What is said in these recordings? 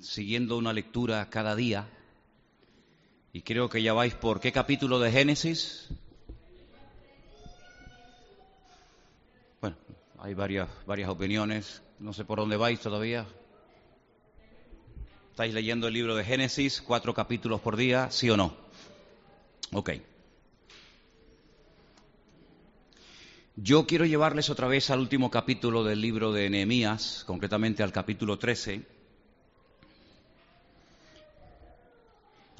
siguiendo una lectura cada día y creo que ya vais por qué capítulo de Génesis. Bueno, hay varias, varias opiniones, no sé por dónde vais todavía. ¿Estáis leyendo el libro de Génesis, cuatro capítulos por día, sí o no? Ok. Yo quiero llevarles otra vez al último capítulo del libro de Nehemías, concretamente al capítulo 13.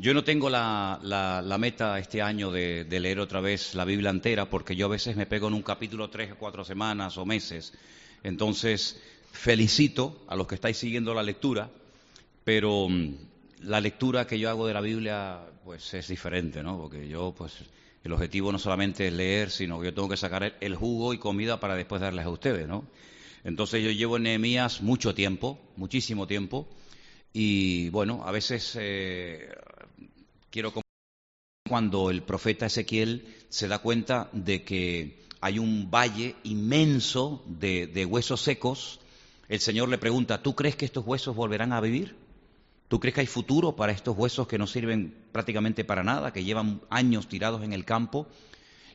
Yo no tengo la, meta este año de, leer otra vez la Biblia entera, porque yo a veces me pego en un capítulo tres o cuatro semanas o meses. Entonces, felicito a los que estáis siguiendo la lectura, pero mm, la lectura que yo hago de la Biblia, pues es diferente, ¿no? Porque yo, pues, el objetivo no solamente es leer, sino que yo tengo que sacar el jugo y comida para después darles a ustedes, ¿no? Entonces yo llevo en Nehemías mucho tiempo, muchísimo tiempo, y bueno, a veces eh, quiero cuando el profeta Ezequiel se da cuenta de que hay un valle inmenso de, de huesos secos, el Señor le pregunta, ¿tú crees que estos huesos volverán a vivir? ¿Tú crees que hay futuro para estos huesos que no sirven prácticamente para nada, que llevan años tirados en el campo?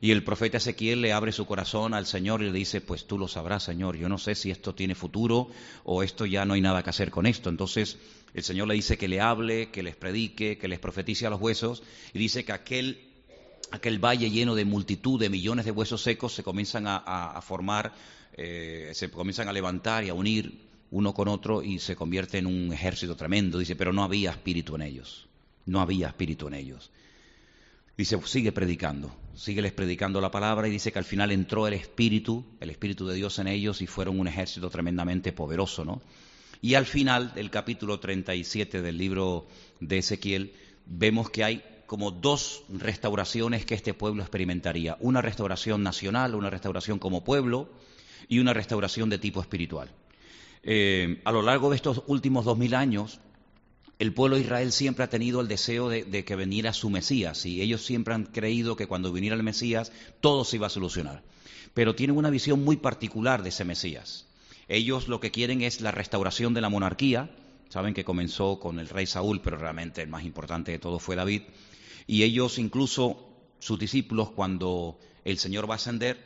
Y el profeta Ezequiel le abre su corazón al Señor y le dice, pues tú lo sabrás, Señor, yo no sé si esto tiene futuro o esto ya no hay nada que hacer con esto. Entonces el Señor le dice que le hable, que les predique, que les profetice a los huesos y dice que aquel, aquel valle lleno de multitud de millones de huesos secos se comienzan a, formar, eh, se comienzan a levantar y a unir uno con otro y se convierte en un ejército tremendo. Dice, pero no había espíritu en ellos. No había espíritu en ellos. Dice, sigue predicando, sígueles predicando la palabra y dice que al final entró el espíritu, el espíritu de Dios en ellos y fueron un ejército tremendamente poderoso, ¿no? Y al final del capítulo 37 del libro de Ezequiel vemos que hay como dos restauraciones que este pueblo experimentaría. Una restauración nacional, una restauración como pueblo y una restauración de tipo espiritual. Eh, a lo largo de estos últimos dos mil años, el pueblo de Israel siempre ha tenido el deseo de, que viniera su Mesías y ellos siempre han creído que cuando viniera el Mesías todo se iba a solucionar. Pero tienen una visión muy particular de ese Mesías. Ellos lo que quieren es la restauración de la monarquía. Saben que comenzó con el rey Saúl, pero realmente el más importante de todo fue David. Y ellos, incluso sus discípulos, cuando el Señor va a ascender,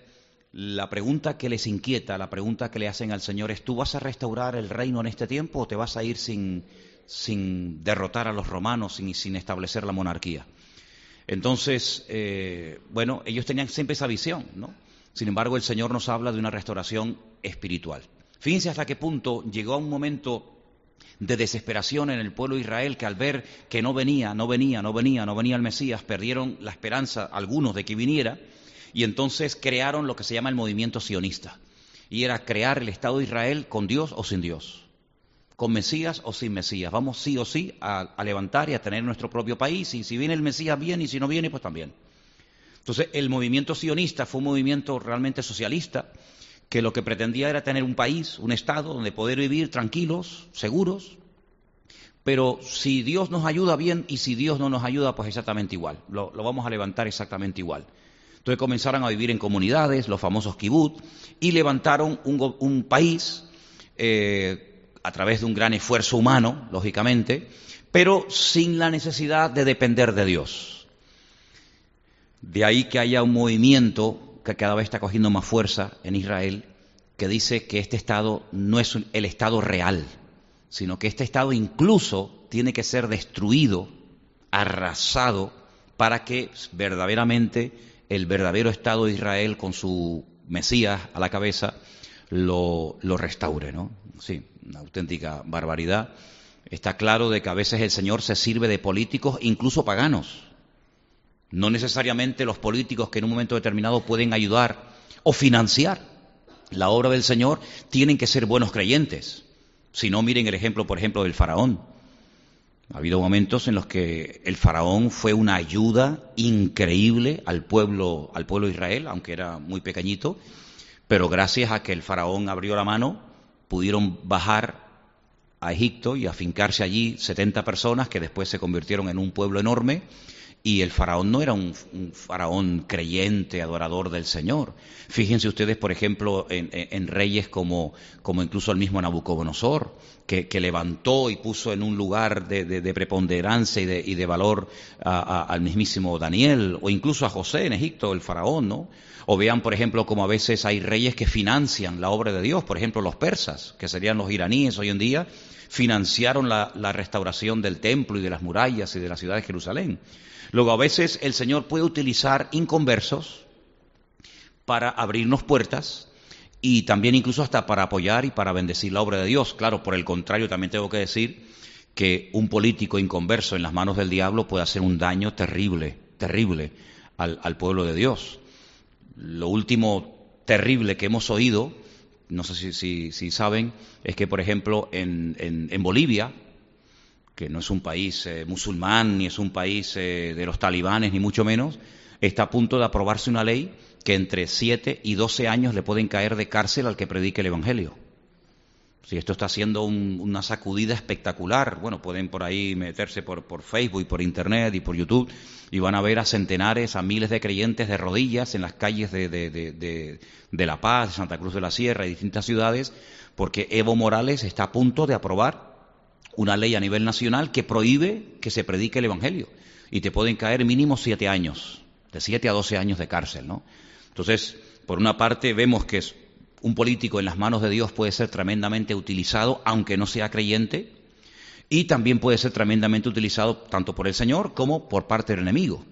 la pregunta que les inquieta, la pregunta que le hacen al Señor es, ¿tú vas a restaurar el reino en este tiempo o te vas a ir sin, sin derrotar a los romanos, y sin establecer la monarquía? Entonces, eh, bueno, ellos tenían siempre esa visión, ¿no? Sin embargo, el Señor nos habla de una restauración espiritual. Fíjense hasta qué punto llegó a un momento de desesperación en el pueblo de Israel que al ver que no venía, no venía, no venía, no venía el Mesías, perdieron la esperanza algunos de que viniera y entonces crearon lo que se llama el movimiento sionista. Y era crear el Estado de Israel con Dios o sin Dios, con Mesías o sin Mesías. Vamos sí o sí a, levantar y a tener nuestro propio país y si viene el Mesías bien y si no viene pues también. Entonces el movimiento sionista fue un movimiento realmente socialista que lo que pretendía era tener un país, un Estado donde poder vivir tranquilos, seguros, pero si Dios nos ayuda bien y si Dios no nos ayuda, pues exactamente igual. Lo, vamos a levantar exactamente igual. Entonces comenzaron a vivir en comunidades, los famosos kibbutz, y levantaron un, país eh, a través de un gran esfuerzo humano, lógicamente, pero sin la necesidad de depender de Dios. De ahí que haya un movimiento que cada vez está cogiendo más fuerza en Israel, que dice que este Estado no es el Estado real, sino que este Estado incluso tiene que ser destruido, arrasado, para que verdaderamente el verdadero Estado de Israel con su Mesías a la cabeza lo, restaure, ¿no? Sí, una auténtica barbaridad. Está claro de que a veces el Señor se sirve de políticos, incluso paganos. No necesariamente los políticos que en un momento determinado pueden ayudar o financiar la obra del Señor tienen que ser buenos creyentes. Si no, miren el ejemplo, por ejemplo, del faraón. Ha habido momentos en los que el faraón fue una ayuda increíble al pueblo, al pueblo de Israel, aunque era muy pequeñito, pero gracias a que el faraón abrió la mano, pudieron bajar a Egipto y afincarse allí 70 personas que después se convirtieron en un pueblo enorme y el faraón no era un, faraón creyente, adorador del Señor. Fíjense ustedes, por ejemplo, en, reyes como, como incluso el mismo Nabucodonosor, que, levantó y puso en un lugar de, preponderancia y de, valor al mismísimo Daniel, o incluso a José en Egipto, el faraón, ¿no? O vean, por ejemplo, como a veces hay reyes que financian la obra de Dios, por ejemplo, los persas, que serían los iraníes hoy en día, financiaron la, restauración del templo y de las murallas y de la ciudad de Jerusalén. Luego, a veces el Señor puede utilizar inconversos para abrirnos puertas y también incluso hasta para apoyar y para bendecir la obra de Dios. Claro, por el contrario, también tengo que decir que un político inconverso en las manos del diablo puede hacer un daño terrible, terrible al, pueblo de Dios. Lo último terrible que hemos oído, no sé si, si, saben, es que, por ejemplo, en, en, Bolivia, que no es un país eh, musulmán, ni es un país eh, de los talibanes, ni mucho menos, está a punto de aprobarse una ley que entre 7 y 12 años le pueden caer de cárcel al que predique el Evangelio. Si esto está siendo una sacudida espectacular, bueno, pueden por ahí meterse por, Facebook por Internet y por YouTube y van a ver a centenares, a miles de creyentes de rodillas en las calles de, de, La Paz, de Santa Cruz de la Sierra y distintas ciudades, porque Evo Morales está a punto de aprobar una ley a nivel nacional que prohíbe que se predique el Evangelio y te pueden caer mínimo siete años, de siete a doce años de cárcel, ¿no? Entonces, por una parte, vemos que un político en las manos de Dios puede ser tremendamente utilizado, aunque no sea creyente, y también puede ser tremendamente utilizado tanto por el Señor como por parte del enemigo.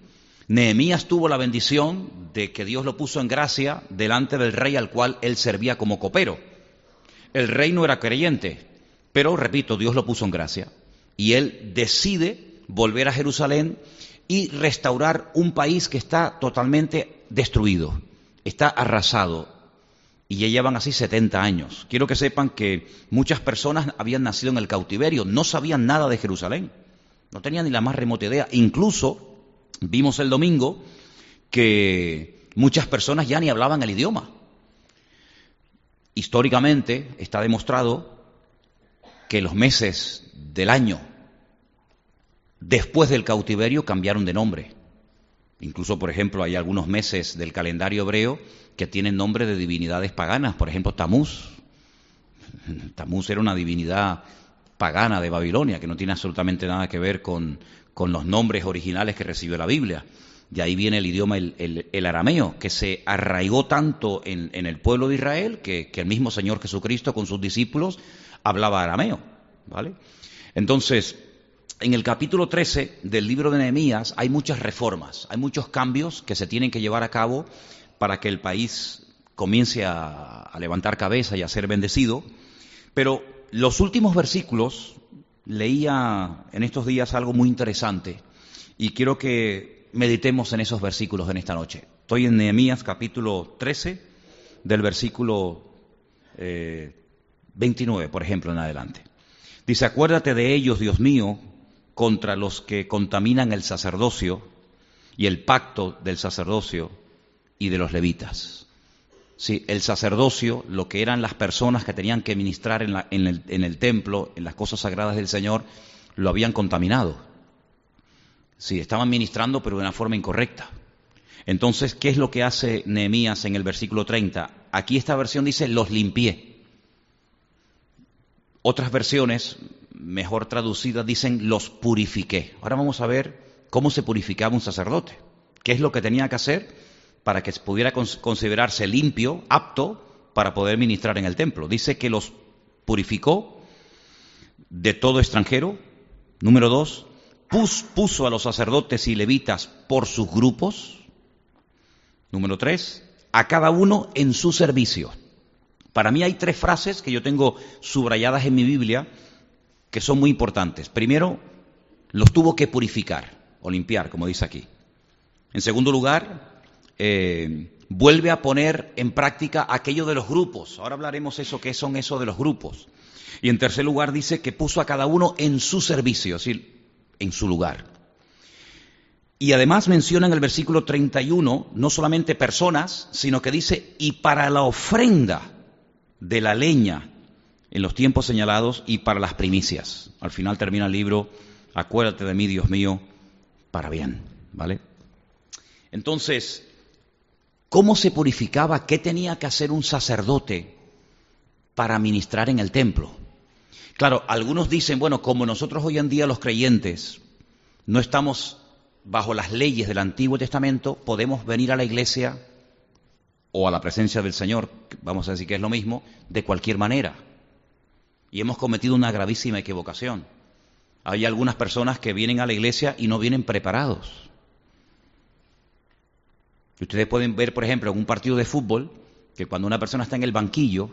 Nehemías tuvo la bendición de que Dios lo puso en gracia delante del rey al cual él servía como copero. El rey no era creyente, pero repito, Dios lo puso en gracia. Y él decide volver a Jerusalén y restaurar un país que está totalmente destruido está arrasado y ya llevan así 70 años. Quiero que sepan que muchas personas habían nacido en el cautiverio, no sabían nada de Jerusalén, no tenían ni la más remota idea. Incluso vimos el domingo que muchas personas ya ni hablaban el idioma. Históricamente está demostrado que los meses del año después del cautiverio cambiaron de nombre. Incluso, por ejemplo, hay algunos meses del calendario hebreo que tienen nombre de divinidades paganas. Por ejemplo, Tamuz. Tamuz era una divinidad pagana de Babilonia, que no tiene absolutamente nada que ver con, los nombres originales que recibió la Biblia. De ahí viene el idioma, el, arameo, que se arraigó tanto en, el pueblo de Israel que, que, el mismo Señor Jesucristo con sus discípulos hablaba arameo. ¿vale? Entonces, en el capítulo 13 del libro de Nehemías hay muchas reformas, hay muchos cambios que se tienen que llevar a cabo para que el país comience a, levantar cabeza y a ser bendecido. Pero los últimos versículos, leía en estos días algo muy interesante y quiero que meditemos en esos versículos en esta noche. Estoy en Nehemías capítulo 13, del versículo 29, eh, por ejemplo, en adelante. Dice, acuérdate de ellos, Dios mío, contra los que contaminan el sacerdocio y el pacto del sacerdocio y de los levitas. Sí, el sacerdocio, lo que eran las personas que tenían que ministrar en, el, el templo, en las cosas sagradas del Señor, lo habían contaminado. Sí, estaban ministrando, pero de una forma incorrecta. Entonces, ¿qué es lo que hace Nehemías en el versículo 30? Aquí esta versión dice, los limpié. Otras versiones mejor traducidas dicen los purifiqué. Ahora vamos a ver cómo se purificaba un sacerdote, qué es lo que tenía que hacer para que pudiera considerarse limpio, apto para poder ministrar en el templo. Dice que los purificó de todo extranjero. Número dos, puso a los sacerdotes y levitas por sus grupos. Número tres, a cada uno en su servicio. Para mí hay tres frases que yo tengo subrayadas en mi Biblia que son muy importantes. Primero, los tuvo que purificar o limpiar, como dice aquí. En segundo lugar, eh, vuelve a poner en práctica aquello de los grupos. Ahora hablaremos eso, qué son eso de los grupos. Y en tercer lugar dice que puso a cada uno en su servicio, es decir, en su lugar. Y además menciona en el versículo 31 no solamente personas, sino que dice, y para la ofrenda de la leña en los tiempos señalados y para las primicias. Al final termina el libro, acuérdate de mí, Dios mío, para bien, ¿vale? Entonces, ¿cómo se purificaba? ¿Qué tenía que hacer un sacerdote para ministrar en el templo? Claro, algunos dicen, bueno, como nosotros hoy en día los creyentes no estamos bajo las leyes del Antiguo Testamento, podemos venir a la iglesia o a la presencia del Señor, vamos a decir que es lo mismo, de cualquier manera. Y hemos cometido una gravísima equivocación. Hay algunas personas que vienen a la iglesia y no vienen preparados. ustedes pueden ver, por ejemplo, en un partido de fútbol, que cuando una persona está en el banquillo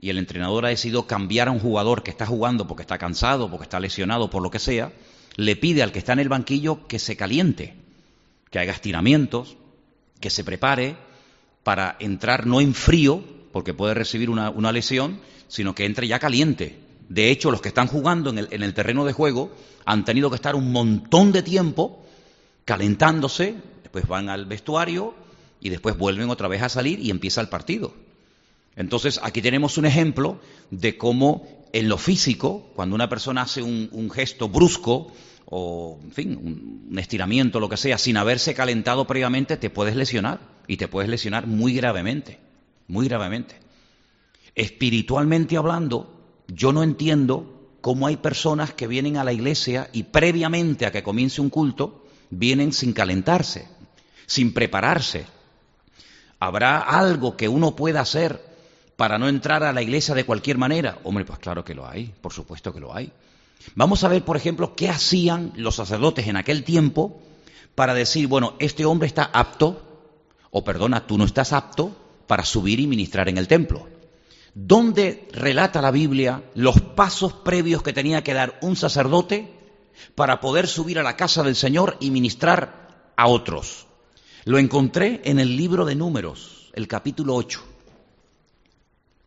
y el entrenador ha decidido cambiar a un jugador que está jugando porque está cansado, porque está lesionado, por lo que sea, le pide al que está en el banquillo que se caliente, que haga estiramientos, que se prepare para entrar no en frío, porque puede recibir una, lesión, sino que entre ya caliente. De hecho, los que están jugando en el, en el terreno de juego han tenido que estar un montón de tiempo calentándose, después van al vestuario y después vuelven otra vez a salir y empieza el partido. Entonces, aquí tenemos un ejemplo de cómo en lo físico, cuando una persona hace un, gesto brusco o, en fin, un, un estiramiento, lo que sea, sin haberse calentado previamente, te puedes lesionar y te puedes lesionar muy gravemente, muy gravemente. Espiritualmente hablando, yo no entiendo cómo hay personas que vienen a la iglesia y previamente a que comience un culto, vienen sin calentarse, sin prepararse. ¿Habrá algo que uno pueda hacer para no entrar a la iglesia de cualquier manera? Hombre, pues claro que lo hay, por supuesto que lo hay. Vamos a ver, por ejemplo, qué hacían los sacerdotes en aquel tiempo para decir, bueno, este hombre está apto, o perdona, tú no estás apto para subir y ministrar en el templo. ¿Dónde relata la Biblia los pasos previos que tenía que dar un sacerdote para poder subir a la casa del Señor y ministrar a otros? Lo encontré en el libro de números, el capítulo 8.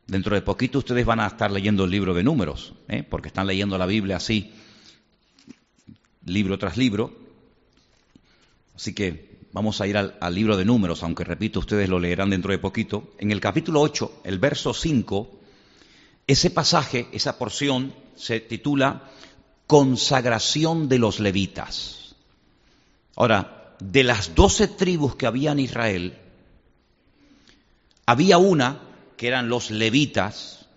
Dentro de poquito ustedes van a estar leyendo el libro de números, ¿eh? porque están leyendo la Biblia así, libro tras libro. Así que vamos a ir al, libro de números, aunque repito, ustedes lo leerán dentro de poquito. En el capítulo 8, el verso 5, ese pasaje, esa porción, se titula Consagración de los levitas. Ahora, de las doce tribus que había en Israel, había una que eran los levitas,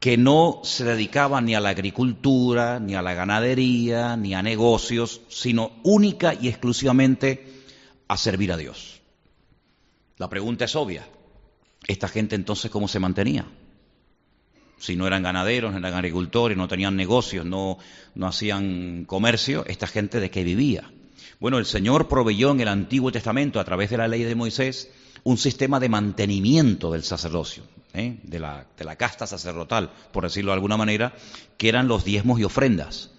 que no se dedicaban ni a la agricultura, ni a la ganadería, ni a negocios, sino única y exclusivamente a servir a Dios. La pregunta es obvia. ¿Esta gente entonces cómo se mantenía? Si no eran ganaderos, no eran agricultores, no tenían negocios, no, no hacían comercio, ¿esta gente de qué vivía? Bueno, el Señor proveyó en el Antiguo Testamento, a través de la ley de Moisés, un sistema de mantenimiento del sacerdocio, ¿eh? de, la, de, la, casta sacerdotal, por decirlo de alguna manera, que eran los diezmos y ofrendas.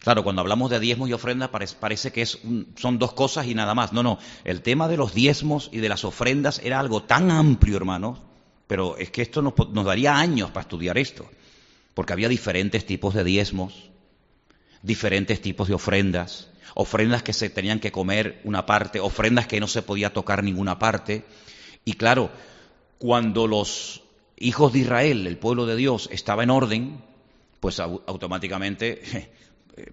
Claro, cuando hablamos de diezmos y ofrendas parece, que es son dos cosas y nada más. No, no, el tema de los diezmos y de las ofrendas era algo tan amplio, hermanos, pero es que esto nos, nos daría años para estudiar esto, porque había diferentes tipos de diezmos, diferentes tipos de ofrendas, ofrendas que se tenían que comer una parte, ofrendas que no se podía tocar ninguna parte. Y claro, cuando los hijos de Israel, el pueblo de Dios, estaba en orden, pues automáticamente,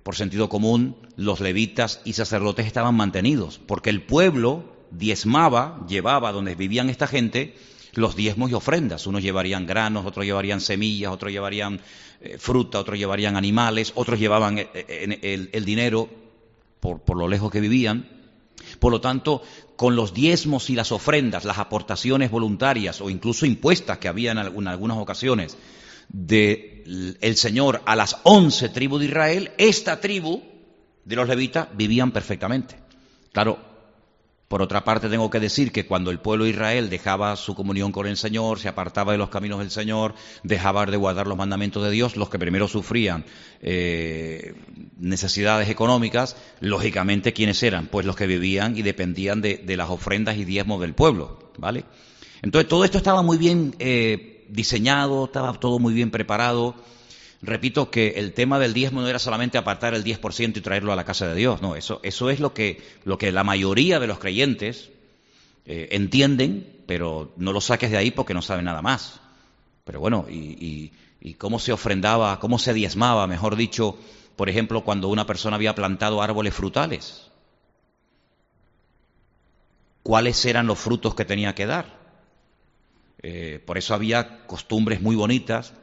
por sentido común, los levitas y sacerdotes estaban mantenidos, porque el pueblo diezmaba, llevaba donde vivían esta gente los diezmos y ofrendas. Unos llevarían granos, otros llevarían semillas, otros llevarían eh, fruta, otros llevarían animales, otros llevaban eh, el dinero por, lo lejos que vivían. Por lo tanto, con los diezmos y las ofrendas, las aportaciones voluntarias o incluso impuestas que había en, algunas ocasiones del el Señor a las once tribus de Israel, esta tribu de los levitas vivían perfectamente. Claro, por otra parte, tengo que decir que cuando el pueblo de Israel dejaba su comunión con el Señor, se apartaba de los caminos del Señor, dejaba de guardar los mandamientos de Dios, los que primero sufrían eh, necesidades económicas, lógicamente, ¿quiénes eran? Pues los que vivían y dependían de, las ofrendas y diezmos del pueblo, ¿vale? Entonces, todo esto estaba muy bien eh, diseñado, estaba todo muy bien preparado repito que el tema del diezmo no era solamente apartar el 10% y traerlo a la casa de Dios, no, eso, eso es lo que, lo que la mayoría de los creyentes eh, entienden, pero no lo saques de ahí porque no saben nada más. Pero bueno, y, y cómo se ofrendaba, cómo se diezmaba, mejor dicho, por ejemplo, cuando una persona había plantado árboles frutales. ¿Cuáles eran los frutos que tenía que dar? Eh, por eso había costumbres muy bonitas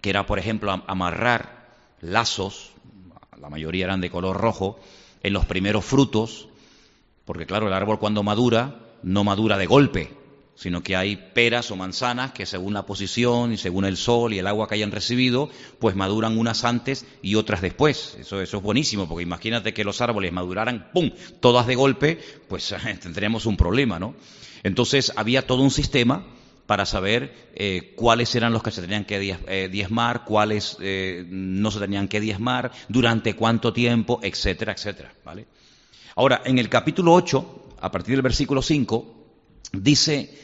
que era, por ejemplo, amarrar lazos, la mayoría eran de color rojo, en los primeros frutos, porque claro, el árbol cuando madura, no madura de golpe, sino que hay peras o manzanas que según la posición y según el sol y el agua que hayan recibido, pues maduran unas antes y otras después. Eso, eso es buenísimo, porque imagínate que los árboles maduraran, ¡pum!, todas de golpe, pues tendríamos un problema, ¿no? Entonces había todo un sistema para saber eh, cuáles eran los que se tenían que eh, diezmar, cuáles eh, no se tenían que diezmar, durante cuánto tiempo, etcétera, etcétera, ¿vale? Ahora, en el capítulo 8, a partir del versículo 5, dice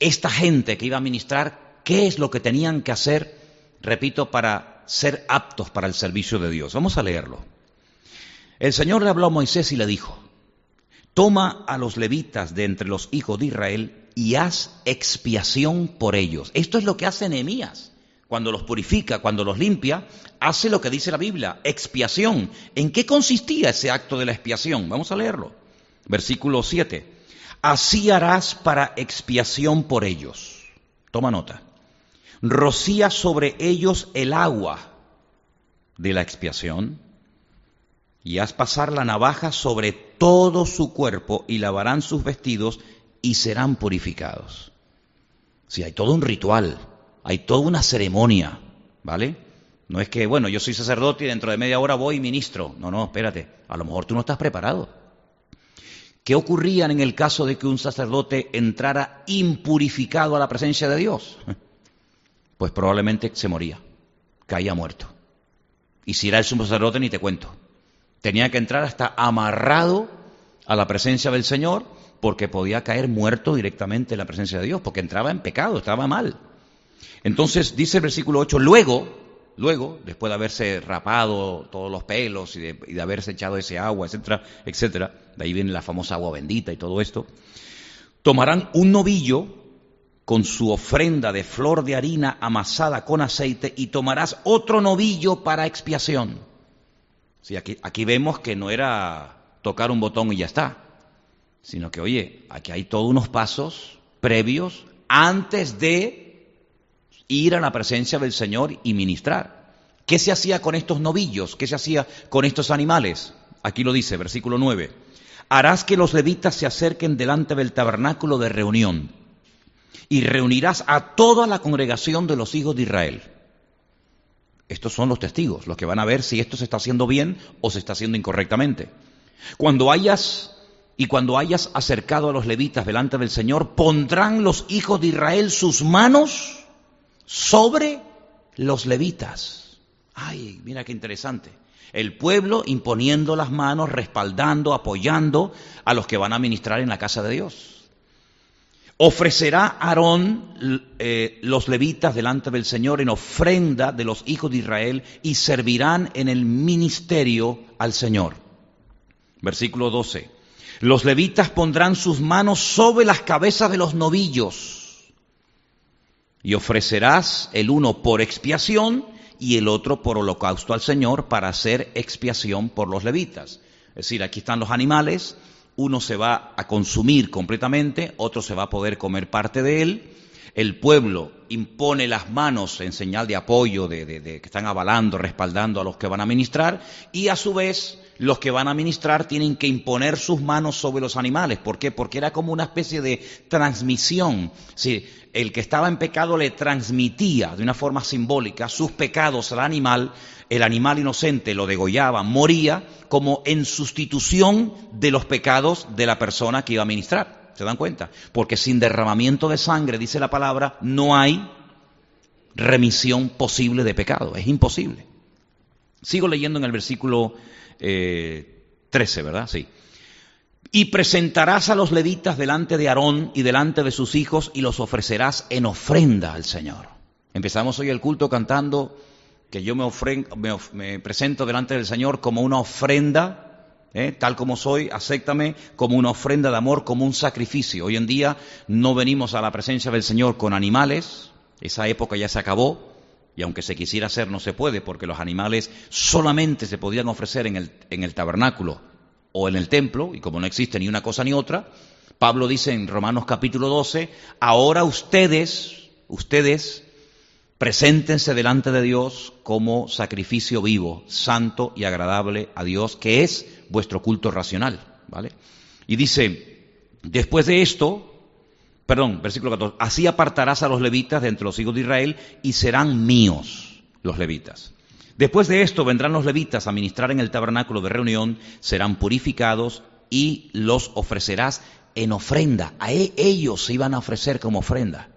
esta gente que iba a ministrar, qué es lo que tenían que hacer, repito, para ser aptos para el servicio de Dios. Vamos a leerlo. El Señor le habló a Moisés y le dijo, toma a los levitas de entre los hijos de Israel y haz expiación por ellos. Esto es lo que hace Nehemías. Cuando los purifica, cuando los limpia, hace lo que dice la Biblia, expiación. ¿En qué consistía ese acto de la expiación? Vamos a leerlo. Versículo 7. Así harás para expiación por ellos. Toma nota. Rocía sobre ellos el agua de la expiación y haz pasar la navaja sobre todo su cuerpo y lavarán sus vestidos y serán purificados. Si hay todo un ritual, hay toda una ceremonia, ¿vale? No es que, bueno, yo soy sacerdote y dentro de media hora voy ministro. No, no, espérate, a lo mejor tú no estás preparado. ¿Qué ocurría en el caso de que un sacerdote entrara impurificado a la presencia de Dios? Pues probablemente se moría, caía muerto. Y si era el sumo sacerdote, ni te cuento. Tenía que entrar hasta amarrado a la presencia del Señor porque podía caer muerto directamente en la presencia de Dios, porque entraba en pecado, estaba mal. Entonces dice el versículo 8, luego Luego, después de haberse rapado todos los pelos y de, haberse echado ese agua, etcétera, etcétera, de ahí viene la famosa agua bendita y todo esto, tomarán un novillo con su ofrenda de flor de harina amasada con aceite y tomarás otro novillo para expiación. Sí, aquí vemos que no era tocar un botón y ya está, sino que, oye, aquí hay todos unos pasos previos antes de ir a la presencia del Señor y ministrar. ¿Qué se hacía con estos novillos? ¿Qué se hacía con estos animales? Aquí lo dice, versículo 9. Harás que los levitas se acerquen delante del tabernáculo de reunión y reunirás a toda la congregación de los hijos de Israel. Estos son los testigos, los que van a ver si esto se está haciendo bien o se está haciendo incorrectamente. Cuando hayas y cuando hayas acercado a los levitas delante del Señor, pondrán los hijos de Israel sus manos sobre los levitas. Ay, mira qué interesante. El pueblo imponiendo las manos, respaldando, apoyando a los que van a ministrar en la casa de Dios. Ofrecerá Aarón eh, los levitas delante del Señor en ofrenda de los hijos de Israel y servirán en el ministerio al Señor. Versículo 12. Los levitas pondrán sus manos sobre las cabezas de los novillos y ofrecerás el uno por expiación y el otro por holocausto al Señor para hacer expiación por los levitas. Es decir, aquí están los animales, uno se va a consumir completamente, otro se va a poder comer parte de él, el pueblo impone las manos en señal de apoyo, de, que están avalando, respaldando a los que van a ministrar, y a su vez los que van a ministrar tienen que imponer sus manos sobre los animales. ¿Por qué? Porque era como una especie de transmisión. Sí, el que estaba en pecado le transmitía de una forma simbólica sus pecados al animal, el animal inocente lo degollaba, moría como en sustitución de los pecados de la persona que iba a ministrar. ¿Se dan cuenta? Porque sin derramamiento de sangre, dice la palabra, no hay remisión posible de pecado. Es imposible. Sigo leyendo en el versículo 13, eh, ¿verdad? Sí. Y presentarás a los levitas delante de Aarón y delante de sus hijos y los ofrecerás en ofrenda al Señor. Empezamos hoy el culto cantando que yo me, me, presento delante del Señor como una ofrenda, ¿eh? tal como soy, acéptame como una ofrenda de amor, como un sacrificio. Hoy en día no venimos a la presencia del Señor con animales, esa época ya se acabó, y aunque se quisiera hacer no se puede porque los animales solamente se podían ofrecer en el, en el tabernáculo o en el templo, y como no existe ni una cosa ni otra, Pablo dice en Romanos capítulo 12, ahora ustedes, ustedes Preséntense delante de Dios como sacrificio vivo, santo y agradable a Dios, que es vuestro culto racional, ¿vale? Y dice, después de esto, perdón, versículo 14, así apartarás a los levitas de entre los hijos de Israel y serán míos los levitas. Después de esto vendrán los levitas a ministrar en el tabernáculo de reunión, serán purificados y los ofrecerás en ofrenda. A e, ellos se iban a ofrecer como ofrenda.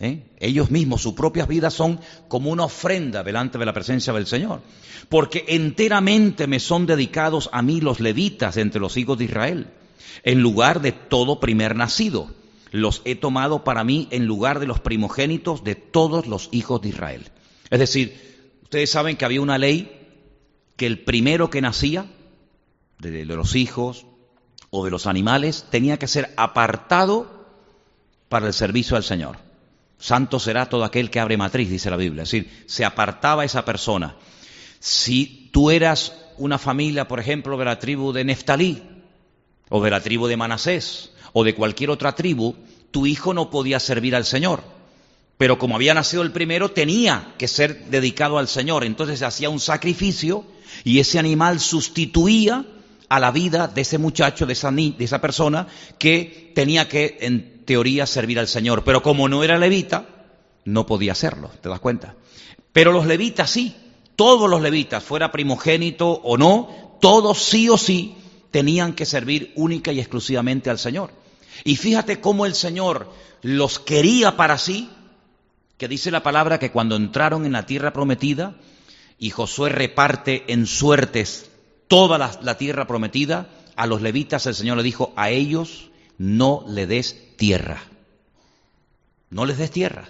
¿eh? Ellos mismos, sus propias vidas son como una ofrenda delante de la presencia del Señor. Porque enteramente me son dedicados a mí los levitas entre los hijos de Israel, en lugar de todo primer nacido. Los he tomado para mí en lugar de los primogénitos de todos los hijos de Israel. Es decir, ustedes saben que había una ley que el primero que nacía, de los hijos o de los animales, tenía que ser apartado para el servicio al Señor. Santo será todo aquel que abre matriz, dice la Biblia. Es decir, se apartaba esa persona. Si tú eras una familia, por ejemplo, de la tribu de Neftalí, o de la tribu de Manasés, o de cualquier otra tribu, tu hijo no podía servir al Señor. Pero como había nacido el primero, tenía que ser dedicado al Señor. Entonces se hacía un sacrificio y ese animal sustituía a la vida de ese muchacho, de esa, de esa persona que tenía que, en teoría, servir al Señor. Pero como no era levita, no podía hacerlo, ¿te das cuenta? Pero los levitas sí, todos los levitas, fuera primogénito o no, todos sí o sí tenían que servir única y exclusivamente al Señor. Y fíjate cómo el Señor los quería para sí, que dice la palabra que cuando entraron en la tierra prometida y Josué reparte en suertes toda la, tierra prometida, a los levitas el Señor le dijo, a ellos no le des tierra. No les des tierra.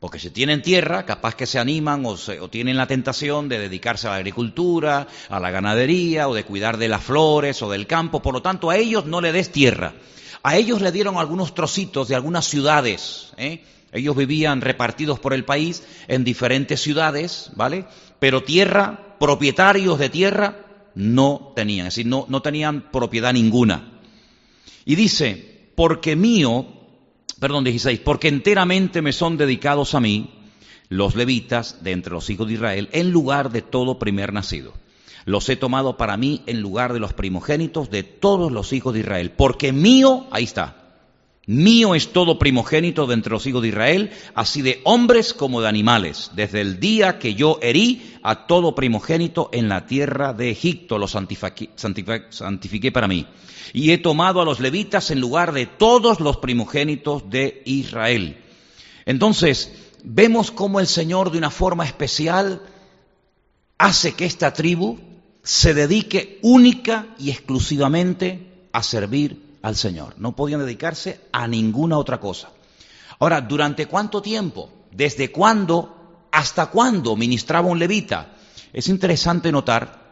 Porque si tienen tierra, capaz que se animan o, o, tienen la tentación de dedicarse a la agricultura, a la ganadería o de cuidar de las flores o del campo. Por lo tanto, a ellos no le des tierra. A ellos le dieron algunos trocitos de algunas ciudades. ¿eh? Ellos vivían repartidos por el país en diferentes ciudades, ¿vale? Pero tierra, propietarios de tierra, no tenían, es decir, no, no tenían propiedad ninguna. Y dice, porque mío, perdón, 16, porque enteramente me son dedicados a mí los levitas de entre los hijos de Israel en lugar de todo primer nacido. Los he tomado para mí en lugar de los primogénitos de todos los hijos de Israel. Porque mío, ahí está, Mío es todo primogénito de entre los hijos de Israel, así de hombres como de animales, desde el día que yo herí a todo primogénito en la tierra de Egipto, lo santifiqué, para mí. Y he tomado a los levitas en lugar de todos los primogénitos de Israel. Entonces, vemos cómo el Señor de una forma especial hace que esta tribu se dedique única y exclusivamente a servir al Señor. No podían dedicarse a ninguna otra cosa. Ahora, ¿durante cuánto tiempo? ¿Desde cuándo? ¿Hasta cuándo ministraba un levita? Es interesante notar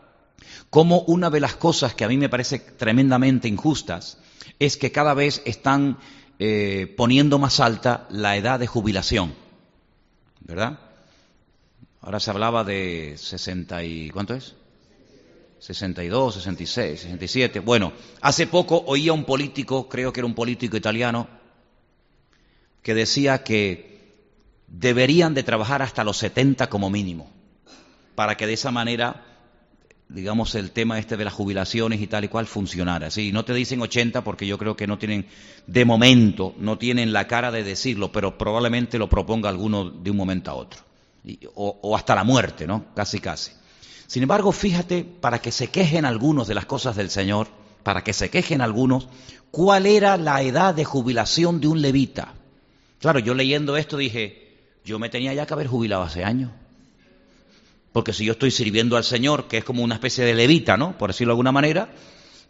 cómo una de las cosas que a mí me parece tremendamente injustas es que cada vez están eh, poniendo más alta la edad de jubilación. ¿Verdad? Ahora se hablaba de 60 y... ¿Cuánto es? 62, 66, 67. Bueno, hace poco oía un político, creo que era un político italiano, que decía que deberían de trabajar hasta los 70 como mínimo, para que de esa manera, digamos, el tema este de las jubilaciones y tal y cual funcionara. Sí, no te dicen 80 porque yo creo que no tienen, de momento, no tienen la cara de decirlo, pero probablemente lo proponga alguno de un momento a otro. o, o hasta la muerte, ¿no? Casi, casi. Sin embargo, fíjate, para que se quejen algunos de las cosas del Señor, para que se quejen algunos, ¿cuál era la edad de jubilación de un levita? Claro, yo leyendo esto dije, yo me tenía ya que haber jubilado hace años. Porque si yo estoy sirviendo al Señor, que es como una especie de levita, ¿no? Por decirlo de alguna manera,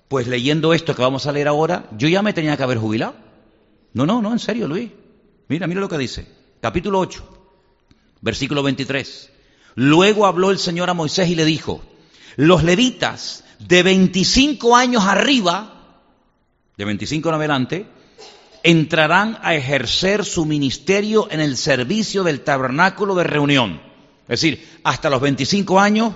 pues leyendo esto que vamos a leer ahora, yo ya me tenía que haber jubilado. No, no, no, en serio, Luis. Mira, mira lo que dice. Capítulo 8, versículo 23. Luego habló el Señor a Moisés y le dijo, los levitas de 25 años arriba, de 25 en adelante, entrarán a ejercer su ministerio en el servicio del tabernáculo de reunión. Es decir, hasta los 25 años,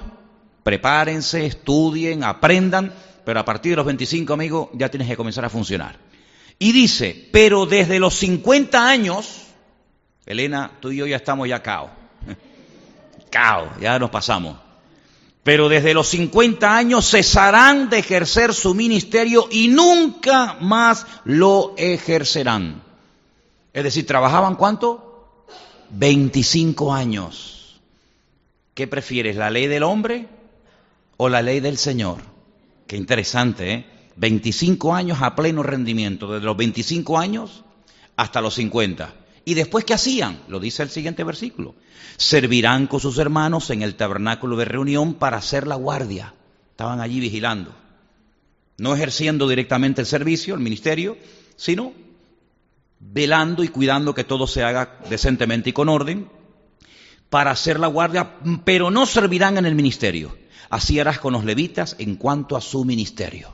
prepárense, estudien, aprendan, pero a partir de los 25, amigos, ya tienes que comenzar a funcionar. Y dice, pero desde los 50 años, Elena, tú y yo ya estamos ya cao. Ya nos pasamos. Pero desde los 50 años cesarán de ejercer su ministerio y nunca más lo ejercerán. Es decir, ¿trabajaban cuánto? 25 años. ¿Qué prefieres, la ley del hombre o la ley del Señor? Qué interesante, ¿eh? 25 años a pleno rendimiento, desde los 25 años hasta los 50. ¿Y después qué hacían? Lo dice el siguiente versículo. Servirán con sus hermanos en el tabernáculo de reunión para hacer la guardia. Estaban allí vigilando. No ejerciendo directamente el servicio, el ministerio, sino velando y cuidando que todo se haga decentemente y con orden para hacer la guardia, pero no servirán en el ministerio. Así harás con los levitas en cuanto a su ministerio.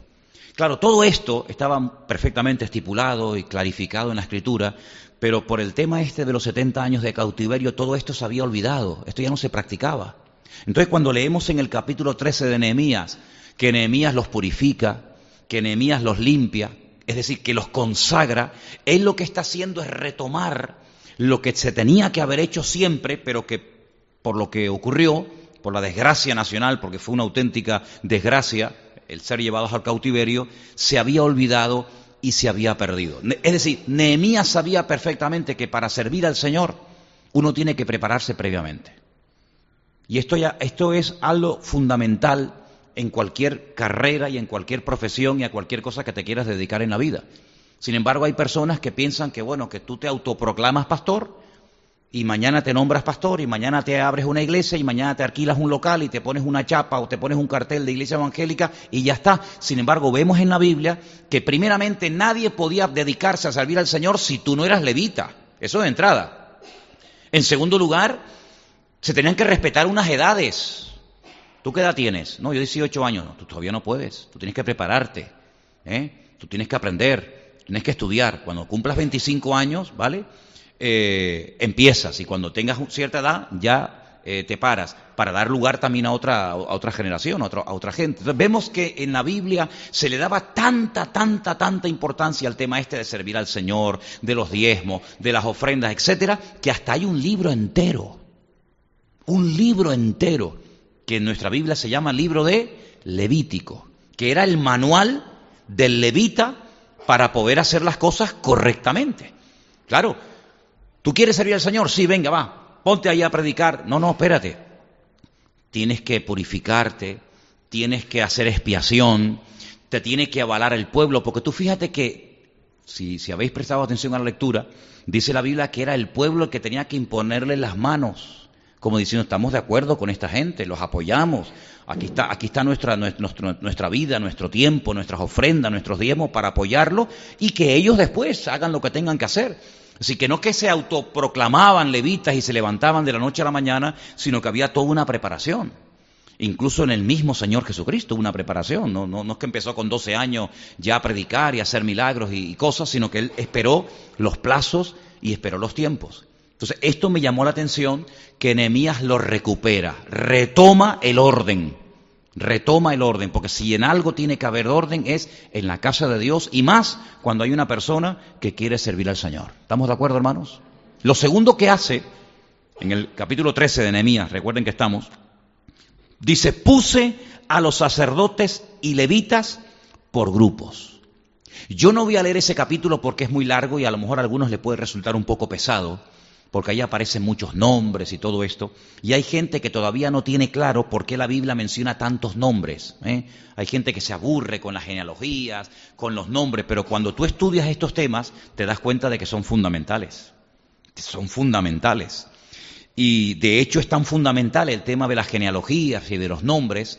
Claro, todo esto estaba perfectamente estipulado y clarificado en la escritura, pero por el tema este de los 70 años de cautiverio, todo esto se había olvidado, esto ya no se practicaba. Entonces, cuando leemos en el capítulo 13 de Nehemías que Nehemías los purifica, que Nehemías los limpia, es decir, que los consagra, él lo que está haciendo es retomar lo que se tenía que haber hecho siempre, pero que por lo que ocurrió, por la desgracia nacional, porque fue una auténtica desgracia, el ser llevados al cautiverio, se había olvidado y se había perdido. Es decir, Nehemías sabía perfectamente que para servir al Señor uno tiene que prepararse previamente. Y esto, ya, esto es algo fundamental en cualquier carrera y en cualquier profesión y a cualquier cosa que te quieras dedicar en la vida. Sin embargo, hay personas que piensan que, bueno, que tú te autoproclamas pastor y mañana te nombras pastor y mañana te abres una iglesia y mañana te alquilas un local y te pones una chapa o te pones un cartel de iglesia evangélica y ya está. Sin embargo, vemos en la Biblia que primeramente nadie podía dedicarse a servir al Señor si tú no eras levita. Eso de entrada. En segundo lugar, se tenían que respetar unas edades. ¿Tú qué edad tienes? No, yo 18 años. No, tú todavía no puedes. Tú tienes que prepararte. ¿eh? Tú tienes que aprender. Tienes que estudiar. Cuando cumplas 25 años, ¿vale? Eh, empiezas y cuando tengas cierta edad ya eh, te paras para dar lugar también a otra, a otra generación, a otra, a otra gente. Entonces vemos que en la Biblia se le daba tanta, tanta, tanta importancia al tema este de servir al Señor, de los diezmos, de las ofrendas, etcétera, que hasta hay un libro entero, un libro entero, que en nuestra Biblia se llama libro de Levítico, que era el manual del levita para poder hacer las cosas correctamente. Claro, ¿Tú quieres servir al Señor? Sí, venga, va. Ponte ahí a predicar. No, no, espérate. Tienes que purificarte, tienes que hacer expiación, te tiene que avalar el pueblo, porque tú fíjate que, si, si habéis prestado atención a la lectura, dice la Biblia que era el pueblo el que tenía que imponerle las manos, como diciendo, estamos de acuerdo con esta gente, los apoyamos, aquí está, aquí está nuestra, nuestra, nuestra vida, nuestro tiempo, nuestras ofrendas, nuestros diezmos para apoyarlo y que ellos después hagan lo que tengan que hacer. Así que no que se autoproclamaban levitas y se levantaban de la noche a la mañana, sino que había toda una preparación. Incluso en el mismo Señor Jesucristo una preparación. No, no, no es que empezó con 12 años ya a predicar y a hacer milagros y, cosas, sino que él esperó los plazos y esperó los tiempos. Entonces, esto me llamó la atención que Nehemías lo recupera, retoma el orden retoma el orden, porque si en algo tiene que haber orden es en la casa de Dios y más cuando hay una persona que quiere servir al Señor. ¿Estamos de acuerdo, hermanos? Lo segundo que hace, en el capítulo 13 de Nehemías, recuerden que estamos, dice, puse a los sacerdotes y levitas por grupos. Yo no voy a leer ese capítulo porque es muy largo y a lo mejor a algunos le puede resultar un poco pesado, porque ahí aparecen muchos nombres y todo esto, y hay gente que todavía no tiene claro por qué la Biblia menciona tantos nombres. ¿eh? Hay gente que se aburre con las genealogías, con los nombres, pero cuando tú estudias estos temas te das cuenta de que son fundamentales. Son fundamentales. Y de hecho es tan fundamental el tema de las genealogías y de los nombres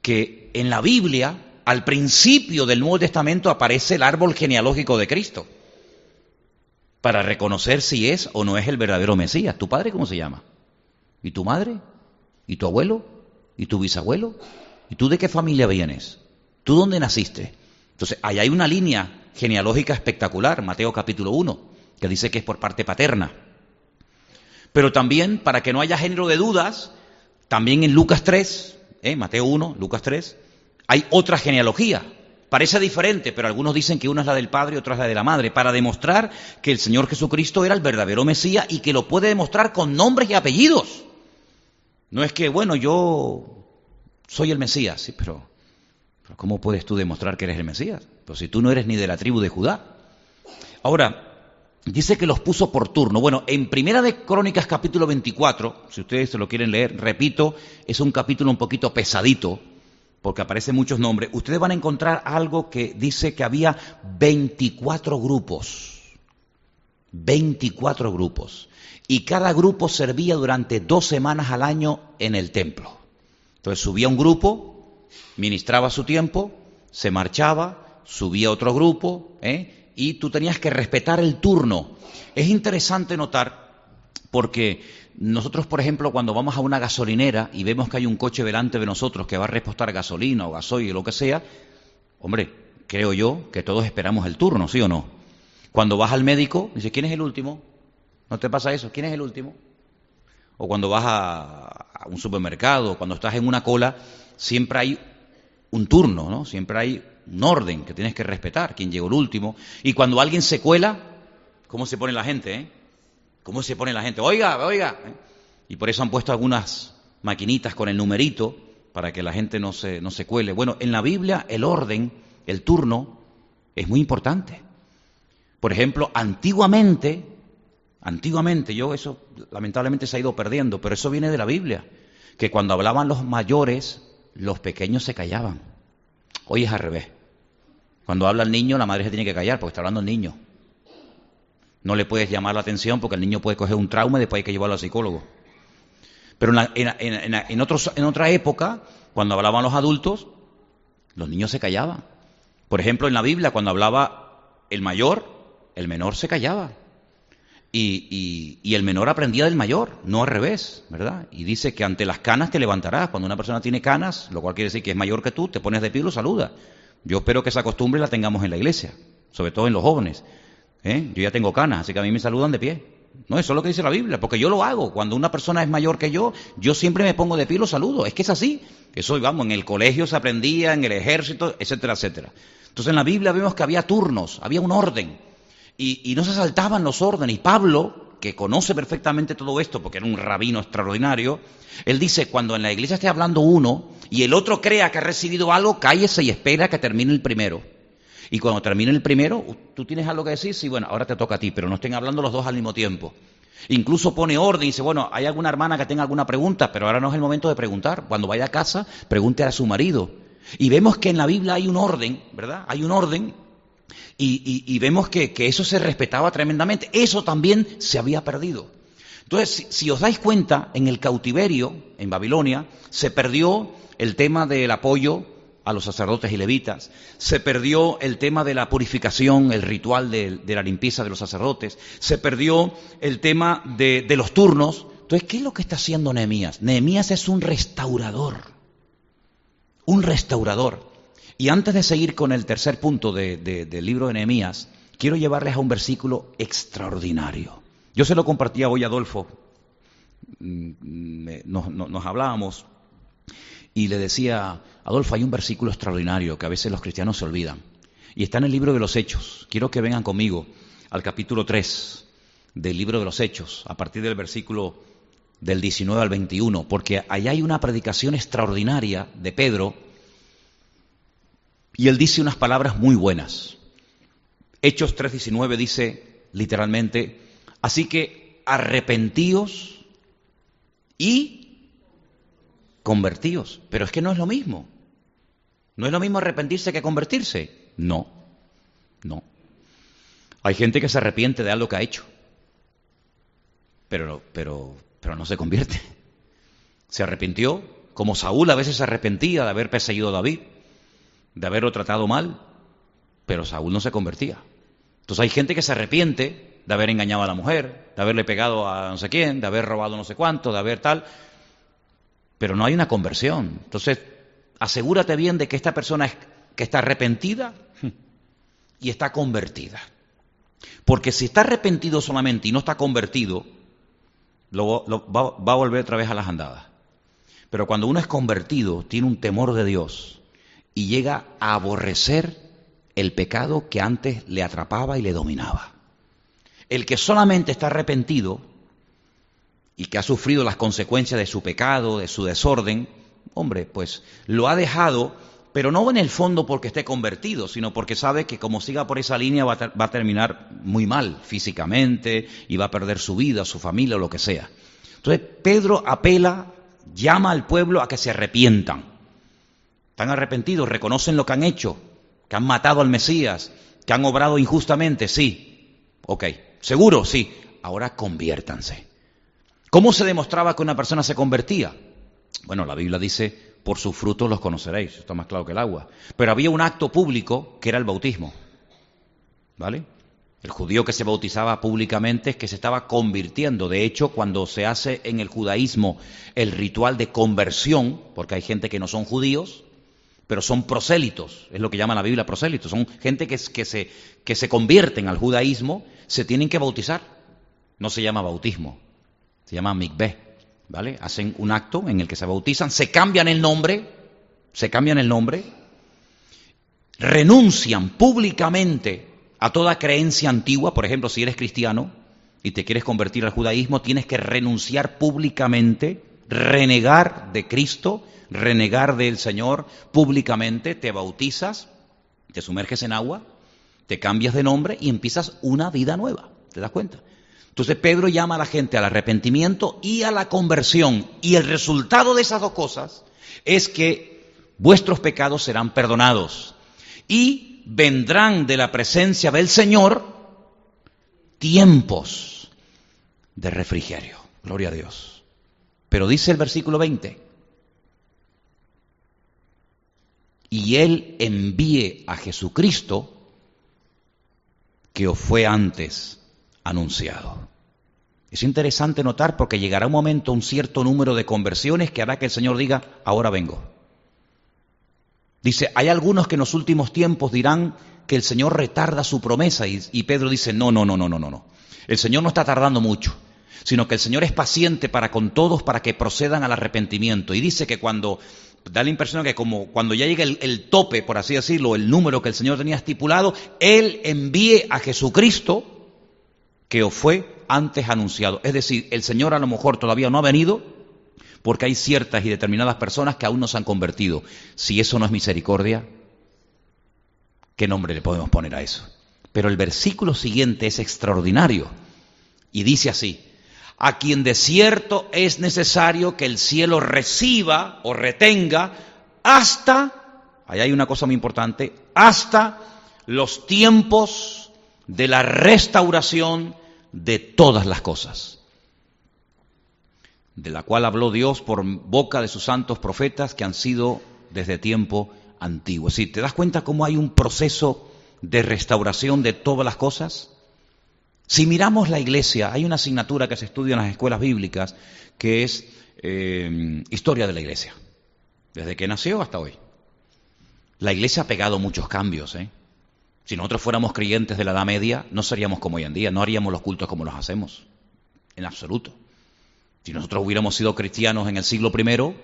que en la Biblia, al principio del Nuevo Testamento, aparece el árbol genealógico de Cristo para reconocer si es o no es el verdadero Mesías. ¿Tu padre cómo se llama? ¿Y tu madre? ¿Y tu abuelo? ¿Y tu bisabuelo? ¿Y tú de qué familia vienes? ¿Tú dónde naciste? Entonces, ahí hay una línea genealógica espectacular, Mateo capítulo 1, que dice que es por parte paterna. Pero también, para que no haya género de dudas, también en Lucas 3, ¿eh? Mateo 1, Lucas 3, hay otra genealogía, Parece diferente, pero algunos dicen que una es la del Padre y otra es la de la Madre, para demostrar que el Señor Jesucristo era el verdadero Mesías y que lo puede demostrar con nombres y apellidos. No es que, bueno, yo soy el Mesías, sí, pero, ¿cómo puedes tú demostrar que eres el Mesías? Pues si tú no eres ni de la tribu de Judá. Ahora, dice que los puso por turno. Bueno, en Primera de Crónicas capítulo 24, si ustedes se lo quieren leer, repito, es un capítulo un poquito pesadito, porque aparecen muchos nombres. Ustedes van a encontrar algo que dice que había 24 grupos. 24 grupos. Y cada grupo servía durante dos semanas al año en el templo. Entonces subía un grupo, ministraba su tiempo, se marchaba, subía otro grupo, ¿eh? y tú tenías que respetar el turno. Es interesante notar porque nosotros, por ejemplo, cuando vamos a una gasolinera y vemos que hay un coche delante de nosotros que va a repostar gasolina o gasoil o lo que sea, hombre, creo yo que todos esperamos el turno, ¿sí o no? Cuando vas al médico, dices, ¿quién es el último? ¿No te pasa eso? ¿Quién es el último? O cuando vas a, a un supermercado, cuando estás en una cola, siempre hay un turno, ¿no? Siempre hay un orden que tienes que respetar, quién llegó el último. Y cuando alguien se cuela, ¿cómo se pone la gente? Eh? ¿Cómo se pone la gente? Oiga, oiga. Y por eso han puesto algunas maquinitas con el numerito para que la gente no se, no se cuele. Bueno, en la Biblia el orden, el turno, es muy importante. Por ejemplo, antiguamente, antiguamente, yo eso lamentablemente se ha ido perdiendo, pero eso viene de la Biblia, que cuando hablaban los mayores, los pequeños se callaban. Hoy es al revés. Cuando habla el niño, la madre se tiene que callar porque está hablando el niño. No le puedes llamar la atención porque el niño puede coger un trauma y después hay que llevarlo al psicólogo. Pero en, otros, en otra época, cuando hablaban los adultos, los niños se callaban. Por ejemplo, en la Biblia, cuando hablaba el mayor, el menor se callaba. Y, y, el menor aprendía del mayor, no al revés, ¿verdad? Y dice que ante las canas te levantarás. Cuando una persona tiene canas, lo cual quiere decir que es mayor que tú, te pones de pie y lo saluda. Yo espero que esa costumbre la tengamos en la iglesia, sobre todo en los jóvenes. ¿Eh? Yo ya tengo canas, así que a mí me saludan de pie. No, eso es lo que dice la Biblia, porque yo lo hago. Cuando una persona es mayor que yo, yo siempre me pongo de pie y lo saludo. Es que es así. Eso, vamos, en el colegio se aprendía, en el ejército, etcétera, etcétera. Entonces en la Biblia vemos que había turnos, había un orden. Y, y no se saltaban los órdenes. Y Pablo, que conoce perfectamente todo esto, porque era un rabino extraordinario, él dice, cuando en la iglesia esté hablando uno y el otro crea que ha recibido algo, cállese y espera que termine el primero. Y cuando termine el primero, tú tienes algo que decir, sí, bueno, ahora te toca a ti, pero no estén hablando los dos al mismo tiempo. Incluso pone orden y dice, bueno, hay alguna hermana que tenga alguna pregunta, pero ahora no es el momento de preguntar. Cuando vaya a casa, pregunte a su marido. Y vemos que en la Biblia hay un orden, ¿verdad? Hay un orden y, vemos que, eso se respetaba tremendamente. Eso también se había perdido. Entonces, si, os dais cuenta, en el cautiverio, en Babilonia, se perdió el tema del apoyo a los sacerdotes y levitas, se perdió el tema de la purificación, el ritual de, la limpieza de los sacerdotes, se perdió el tema de, de los turnos. Entonces, ¿qué es lo que está haciendo Nehemías? Nehemías es un restaurador, un restaurador. Y antes de seguir con el tercer punto del libro de Nehemías, quiero llevarles a un versículo extraordinario. Yo se lo compartía hoy a Adolfo, mm, nos, hablábamos y le decía, Adolfo, hay un versículo extraordinario que a veces los cristianos se olvidan. Y está en el libro de los Hechos. Quiero que vengan conmigo al capítulo 3 del libro de los Hechos, a partir del versículo del 19 al 21, porque allá hay una predicación extraordinaria de Pedro y él dice unas palabras muy buenas. Hechos 3:19 dice literalmente, así que arrepentíos y convertíos. Pero es que no es lo mismo. No es lo mismo arrepentirse que convertirse. No, no. Hay gente que se arrepiente de algo que ha hecho, pero, pero, pero no se convierte. Se arrepintió, como Saúl a veces se arrepentía de haber perseguido a David de haberlo tratado mal, pero Saúl no se convertía. Entonces hay gente que se arrepiente de haber engañado a la mujer, de haberle pegado a no sé quién, de haber robado no sé cuánto, de haber tal, pero no hay una conversión. Entonces, asegúrate bien de que esta persona es, que está arrepentida y está convertida. Porque si está arrepentido solamente y no está convertido, va, va a volver otra vez a las andadas. Pero cuando uno es convertido, tiene un temor de Dios, y llega a aborrecer el pecado que antes le atrapaba y le dominaba. El que solamente está arrepentido y que ha sufrido las consecuencias de su pecado, de su desorden, hombre, pues lo ha dejado, pero no en el fondo porque esté convertido, sino porque sabe que como siga por esa línea va a, terminar muy mal físicamente y va a perder su vida, su familia o lo que sea. Entonces Pedro apela, llama al pueblo a que se arrepientan. Están arrepentidos, reconocen lo que han hecho, que han matado al Mesías, que han obrado injustamente, sí. Ok, seguro, sí. Ahora conviértanse. ¿Cómo se demostraba que una persona se convertía? Bueno, la Biblia dice, por sus frutos los conoceréis, está más claro que el agua. Pero había un acto público que era el bautismo. ¿Vale? El judío que se bautizaba públicamente es que se estaba convirtiendo. De hecho, cuando se hace en el judaísmo el ritual de conversión, porque hay gente que no son judíos, pero son prosélitos, es lo que llama la Biblia prosélitos, son gente que, que, se, que se convierten al judaísmo, se tienen que bautizar. No se llama bautismo, se llama mikveh, ¿vale? Hacen un acto en el que se bautizan, se cambian el nombre, se cambian el nombre, renuncian públicamente a toda creencia antigua, por ejemplo, si eres cristiano y te quieres convertir al judaísmo, tienes que renunciar públicamente, renegar de Cristo, renegar del Señor públicamente, te bautizas, te sumerges en agua, te cambias de nombre y empiezas una vida nueva. ¿Te das cuenta? Entonces Pedro llama a la gente al arrepentimiento y a la conversión. Y el resultado de esas dos cosas es que vuestros pecados serán perdonados y vendrán de la presencia del Señor tiempos de refrigerio. Gloria a Dios. Pero dice el versículo 20, y Él envíe a Jesucristo que os fue antes anunciado. Es interesante notar porque llegará un momento, un cierto número de conversiones que hará que el Señor diga, ahora vengo. Dice, hay algunos que en los últimos tiempos dirán que el Señor retarda su promesa y, Pedro dice, no, no, no, no, no, no. El Señor no está tardando mucho, sino que el Señor es paciente para con todos para que procedan al arrepentimiento. Y dice que cuando da la impresión que como cuando ya llega el, el, tope, por así decirlo, el número que el Señor tenía estipulado, Él envíe a Jesucristo que os fue antes anunciado. Es decir, el Señor a lo mejor todavía no ha venido porque hay ciertas y determinadas personas que aún no se han convertido. Si eso no es misericordia, ¿qué nombre le podemos poner a eso? Pero el versículo siguiente es extraordinario y dice así, a quien de cierto es necesario que el cielo reciba o retenga hasta, ahí hay una cosa muy importante, hasta los tiempos de la restauración de todas las cosas, de la cual habló Dios por boca de sus santos profetas que han sido desde tiempo antiguo. Decir, ¿te das cuenta cómo hay un proceso de restauración de todas las cosas? Si miramos la iglesia, hay una asignatura que se estudia en las escuelas bíblicas que es eh, historia de la iglesia, desde que nació hasta hoy. La iglesia ha pegado muchos cambios. ¿eh? Si nosotros fuéramos creyentes de la Edad Media, no seríamos como hoy en día, no haríamos los cultos como los hacemos, en absoluto. Si nosotros hubiéramos sido cristianos en el siglo I,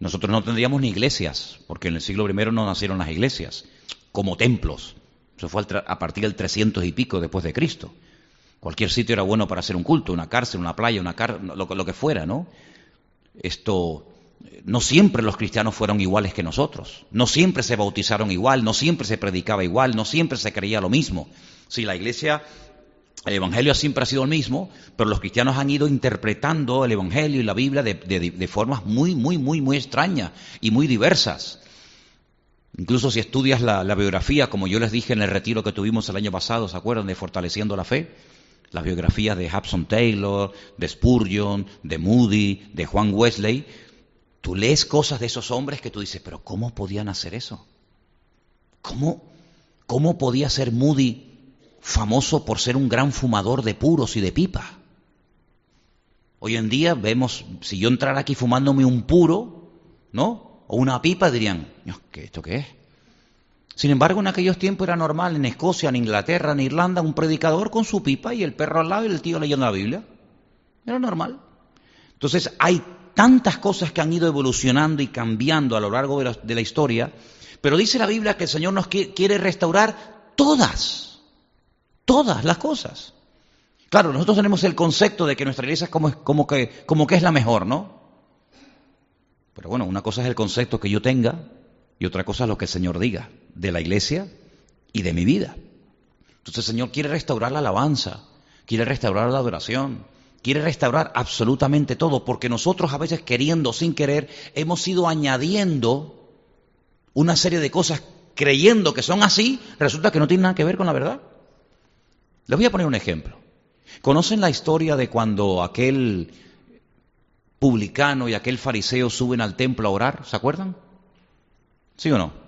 nosotros no tendríamos ni iglesias, porque en el siglo I no nacieron las iglesias, como templos. Eso fue a partir del 300 y pico después de Cristo. Cualquier sitio era bueno para hacer un culto, una cárcel, una playa, una car lo, lo que fuera, ¿no? Esto, no siempre los cristianos fueron iguales que nosotros, no siempre se bautizaron igual, no siempre se predicaba igual, no siempre se creía lo mismo. Si la iglesia, el evangelio siempre ha sido el mismo, pero los cristianos han ido interpretando el evangelio y la Biblia de, formas muy, muy, muy, muy extrañas y muy diversas. Incluso si estudias la, la, biografía, como yo les dije en el retiro que tuvimos el año pasado, ¿se acuerdan de Fortaleciendo la Fe? Las biografías de Hudson Taylor, de Spurgeon, de Moody, de Juan Wesley. Tú lees cosas de esos hombres que tú dices, pero ¿cómo podían hacer eso? ¿Cómo, cómo podía ser Moody famoso por ser un gran fumador de puros y de pipa? Hoy en día vemos, si yo entrara aquí fumándome un puro, ¿no? O una pipa, dirían, ¿qué esto qué es? Sin embargo, en aquellos tiempos era normal, en Escocia, en Inglaterra, en Irlanda, un predicador con su pipa y el perro al lado y el tío leyendo la Biblia. Era normal. Entonces, hay tantas cosas que han ido evolucionando y cambiando a lo largo de la, historia, pero dice la Biblia que el Señor nos quiere restaurar todas, todas las cosas. Claro, nosotros tenemos el concepto de que nuestra iglesia es como, como, que, como que es la mejor, ¿no? Pero bueno, una cosa es el concepto que yo tenga y otra cosa es lo que el Señor diga de la iglesia y de mi vida. Entonces el Señor quiere restaurar la alabanza, quiere restaurar la adoración, quiere restaurar absolutamente todo, porque nosotros a veces queriendo, sin querer, hemos ido añadiendo una serie de cosas creyendo que son así, resulta que no tienen nada que ver con la verdad. Les voy a poner un ejemplo. ¿Conocen la historia de cuando aquel publicano y aquel fariseo suben al templo a orar? ¿Se acuerdan? ¿Sí o no?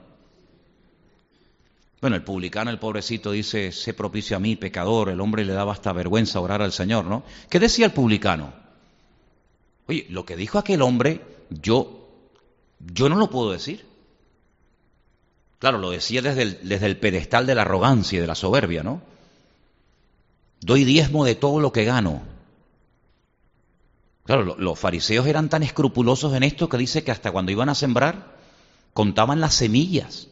Bueno, el publicano, el pobrecito, dice, sé propicio a mí, pecador. El hombre le daba hasta vergüenza orar al Señor, ¿no? ¿Qué decía el publicano? Oye, lo que dijo aquel hombre, yo, yo no lo puedo decir. Claro, lo decía desde el, pedestal de la arrogancia y de la soberbia, ¿no? Doy diezmo de todo lo que gano. Claro, los fariseos eran tan escrupulosos en esto que dice que hasta cuando iban a sembrar contaban las semillas,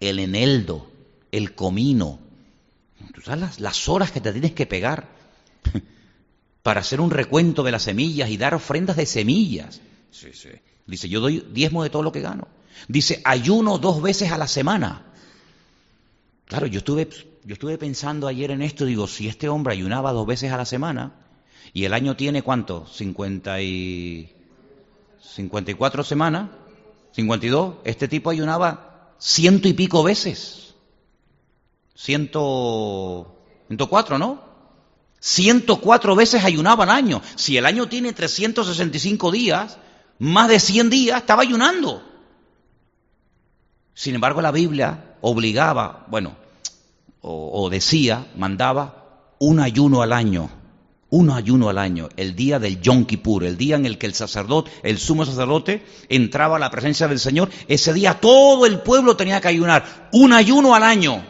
el eneldo, el comino. ¿Tú sabes las, horas que te tienes que pegar para hacer un recuento de las semillas y dar ofrendas de semillas? Sí, sí. Dice, yo doy diezmo de todo lo que gano. Dice, ayuno dos veces a la semana. Claro, yo estuve, yo estuve pensando ayer en esto, digo, si este hombre ayunaba dos veces a la semana, y el año tiene cuánto, 50 y 54 semanas, 52, este tipo ayunaba ciento y pico veces. Ciento, 104, ¿no? 104 veces ayunaba al año. Si el año tiene 365 días, más de 100 días estaba ayunando. Sin embargo, la Biblia obligaba, bueno, o, decía, mandaba un ayuno al año, un ayuno al año, el día del Yom Kippur, el día en el que el sacerdote, el sumo sacerdote, entraba a la presencia del Señor, ese día todo el pueblo tenía que ayunar, un ayuno al año,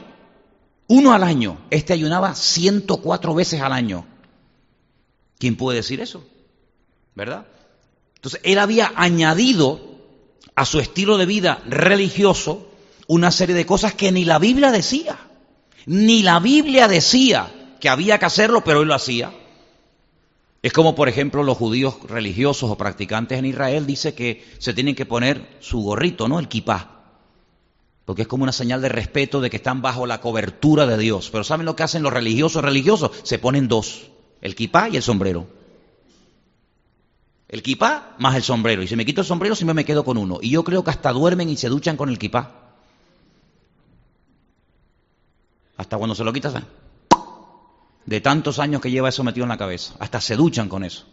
uno al año. Este ayunaba 104 veces al año. ¿Quién puede decir eso? ¿Verdad? Entonces, él había añadido a su estilo de vida religioso una serie de cosas que ni la Biblia decía. Ni la Biblia decía que había que hacerlo, pero él lo hacía. Es como, por ejemplo, los judíos religiosos o practicantes en Israel dice que se tienen que poner su gorrito, ¿no? El kipá. Porque es como una señal de respeto de que están bajo la cobertura de Dios. Pero ¿saben lo que hacen los religiosos religiosos? Se ponen dos, el kipá y el sombrero. El kipá más el sombrero. Y si me quito el sombrero, siempre me quedo con uno. Y yo creo que hasta duermen y se duchan con el kipá. Hasta cuando se lo quitas, de tantos años que lleva eso metido en la cabeza. Hasta se duchan con eso.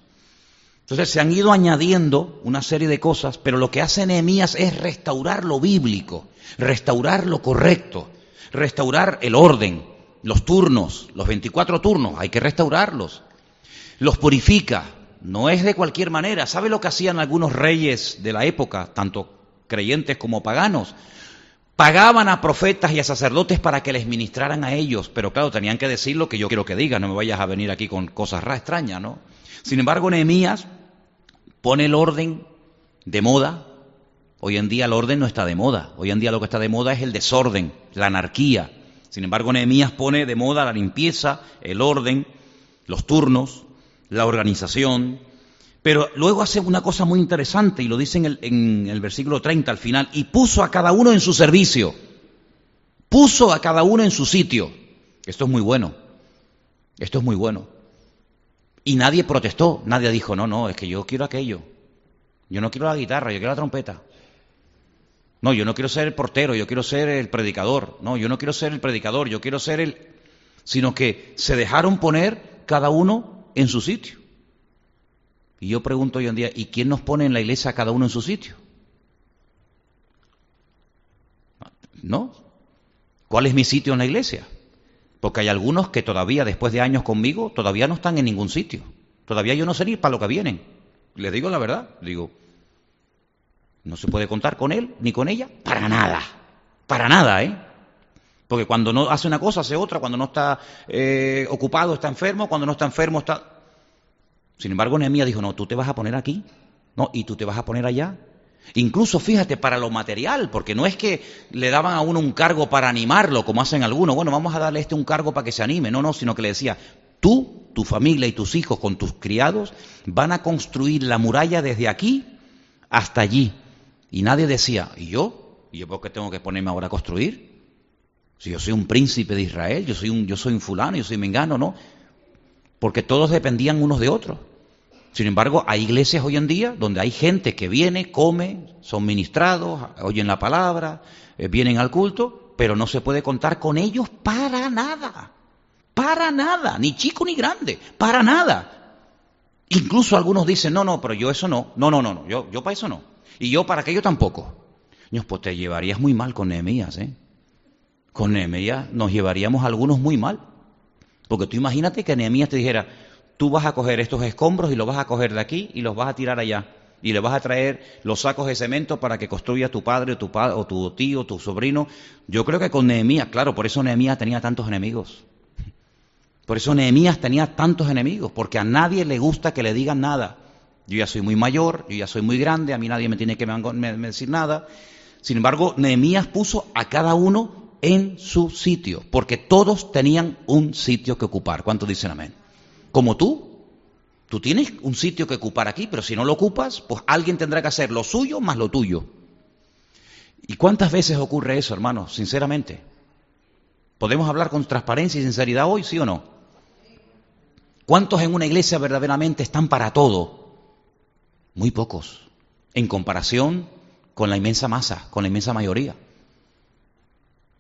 Entonces se han ido añadiendo una serie de cosas, pero lo que hace Nehemías es restaurar lo bíblico, restaurar lo correcto, restaurar el orden, los turnos, los 24 turnos, hay que restaurarlos. Los purifica, no es de cualquier manera. ¿Sabe lo que hacían algunos reyes de la época, tanto creyentes como paganos? Pagaban a profetas y a sacerdotes para que les ministraran a ellos, pero claro, tenían que decir lo que yo quiero que diga, no me vayas a venir aquí con cosas extrañas, ¿no? Sin embargo, Nehemías pone el orden de moda. Hoy en día el orden no está de moda. Hoy en día lo que está de moda es el desorden, la anarquía. Sin embargo, Nehemías pone de moda la limpieza, el orden, los turnos, la organización, pero luego hace una cosa muy interesante y lo dice en el, versículo 30 al final, y puso a cada uno en su servicio, puso a cada uno en su sitio. Esto es muy bueno, esto es muy bueno. Y nadie protestó, nadie dijo, no, no, es que yo quiero aquello, yo no quiero la guitarra, yo quiero la trompeta. No, yo no quiero ser el portero, yo quiero ser el predicador. No, yo no quiero ser el predicador, yo quiero ser el... Sino que se dejaron poner cada uno en su sitio. Y yo pregunto hoy en día, ¿y quién nos pone en la iglesia cada uno en su sitio? ¿No? ¿Cuál es mi sitio en la iglesia? Porque hay algunos que todavía, después de años conmigo, todavía no están en ningún sitio. Todavía yo no sé ni para lo que vienen. Les digo la verdad. Digo, no se puede contar con él ni con ella para nada. Para nada, ¿eh? Porque cuando no hace una cosa, hace otra. Cuando no está eh, ocupado, está enfermo. Cuando no está enfermo, está... Sin embargo, Nehemías dijo, no, tú te vas a poner aquí. No, y tú te vas a poner allá. Incluso, fíjate, para lo material, porque no es que le daban a uno un cargo para animarlo, como hacen algunos. Bueno, vamos a darle este un cargo para que se anime. No, no, sino que le decía, Tú, tu familia y tus hijos con tus criados van a construir la muralla desde aquí hasta allí. Y nadie decía, ¿y yo? ¿Y yo por qué tengo que ponerme ahora a construir? Si yo soy un príncipe de Israel, yo soy un, yo soy un fulano, yo soy mengano, ¿no? Porque todos dependían unos de otros. Sin embargo, hay iglesias hoy en día donde hay gente que viene, come, son ministrados, oyen la palabra, eh, vienen al culto, pero no se puede contar con ellos para nada. Para nada, ni chico ni grande, para nada. Incluso algunos dicen, no, no, pero yo eso no, no, no, no, yo, yo para eso no. Y yo para aquello tampoco. Dios, pues te llevarías muy mal con Nehemías, ¿eh? Con Nehemías nos llevaríamos algunos muy mal. Porque tú imagínate que Nehemías te dijera, tú vas a coger estos escombros y los vas a coger de aquí y los vas a tirar allá. Y le vas a traer los sacos de cemento para que construya tu padre o tu, o tu tío, o tu sobrino. Yo creo que con Nehemías, claro, por eso Nehemías tenía tantos enemigos. Por eso Nehemías tenía tantos enemigos, porque a nadie le gusta que le digan nada. Yo ya soy muy mayor, yo ya soy muy grande, a mí nadie me tiene que decir nada. Sin embargo, Nehemías puso a cada uno en su sitio, porque todos tenían un sitio que ocupar. ¿Cuántos dicen amén? Como tú. Tú tienes un sitio que ocupar aquí, pero si no lo ocupas, pues alguien tendrá que hacer lo suyo más lo tuyo. ¿Y cuántas veces ocurre eso, hermano? Sinceramente. ¿Podemos hablar con transparencia y sinceridad hoy, sí o no? ¿Cuántos en una iglesia verdaderamente están para todo? Muy pocos, en comparación con la inmensa masa, con la inmensa mayoría.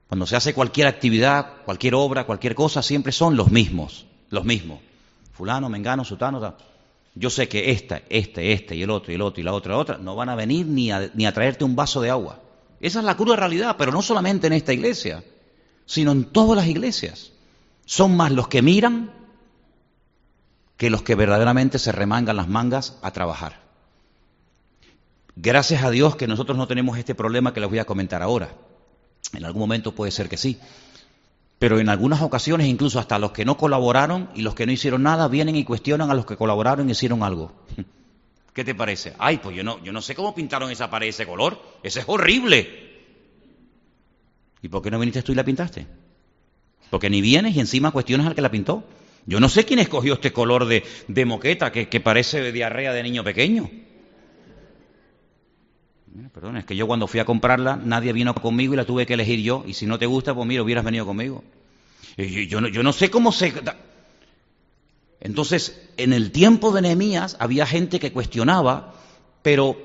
Cuando se hace cualquier actividad, cualquier obra, cualquier cosa, siempre son los mismos, los mismos fulano, mengano, sutano, yo sé que esta, este, este y el otro y el otro y la otra, la otra, no van a venir ni a, ni a traerte un vaso de agua. Esa es la cruda realidad, pero no solamente en esta iglesia, sino en todas las iglesias. Son más los que miran que los que verdaderamente se remangan las mangas a trabajar. Gracias a Dios que nosotros no tenemos este problema que les voy a comentar ahora. En algún momento puede ser que sí, pero en algunas ocasiones incluso hasta los que no colaboraron y los que no hicieron nada vienen y cuestionan a los que colaboraron y hicieron algo. ¿Qué te parece? Ay, pues yo no, yo no sé cómo pintaron esa pared ese color. Ese es horrible. ¿Y por qué no viniste tú y la pintaste? Porque ni vienes y encima cuestionas al que la pintó. Yo no sé quién escogió este color de, de moqueta que, que parece diarrea de niño pequeño. Perdón, es que yo cuando fui a comprarla, nadie vino conmigo y la tuve que elegir yo. Y si no te gusta, pues mira, hubieras venido conmigo. Yo, no, yo no sé cómo se... Entonces, en el tiempo de Nehemías había gente que cuestionaba, pero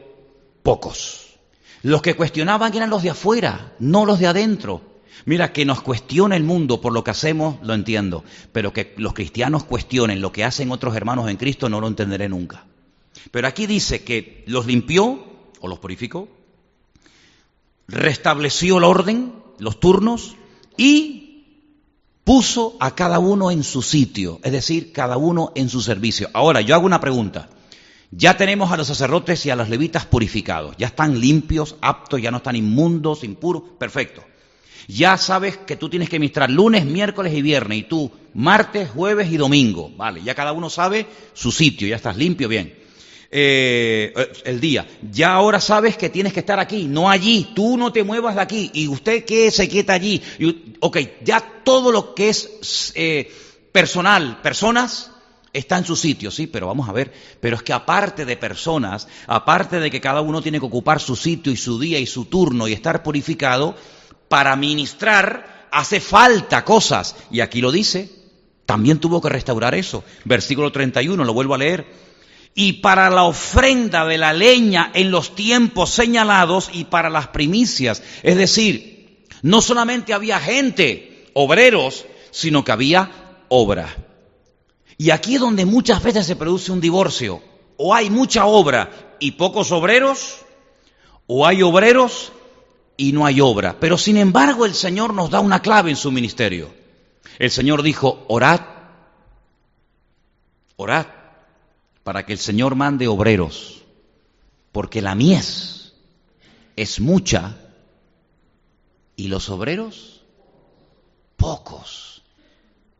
pocos. Los que cuestionaban eran los de afuera, no los de adentro. Mira, que nos cuestione el mundo por lo que hacemos, lo entiendo, pero que los cristianos cuestionen lo que hacen otros hermanos en Cristo, no lo entenderé nunca. Pero aquí dice que los limpió, los purificó, restableció el orden, los turnos, y puso a cada uno en su sitio, es decir, cada uno en su servicio. Ahora, yo hago una pregunta. Ya tenemos a los sacerdotes y a los levitas purificados, ya están limpios, aptos, ya no están inmundos, impuros, perfecto. Ya sabes que tú tienes que ministrar lunes, miércoles y viernes, y tú martes, jueves y domingo, vale, ya cada uno sabe su sitio, ya estás limpio, bien. Eh, el día. Ya ahora sabes que tienes que estar aquí, no allí. Tú no te muevas de aquí. ¿Y usted qué se quieta allí? ok, ya todo lo que es eh, personal, personas, está en su sitio, sí, pero vamos a ver. Pero es que aparte de personas, aparte de que cada uno tiene que ocupar su sitio y su día y su turno y estar purificado, para ministrar hace falta cosas. Y aquí lo dice. También tuvo que restaurar eso. Versículo 31, lo vuelvo a leer y para la ofrenda de la leña en los tiempos señalados y para las primicias. Es decir, no solamente había gente, obreros, sino que había obra. Y aquí es donde muchas veces se produce un divorcio. O hay mucha obra y pocos obreros, o hay obreros y no hay obra. Pero sin embargo el Señor nos da una clave en su ministerio. El Señor dijo, orad, orad para que el Señor mande obreros, porque la mies es mucha y los obreros pocos.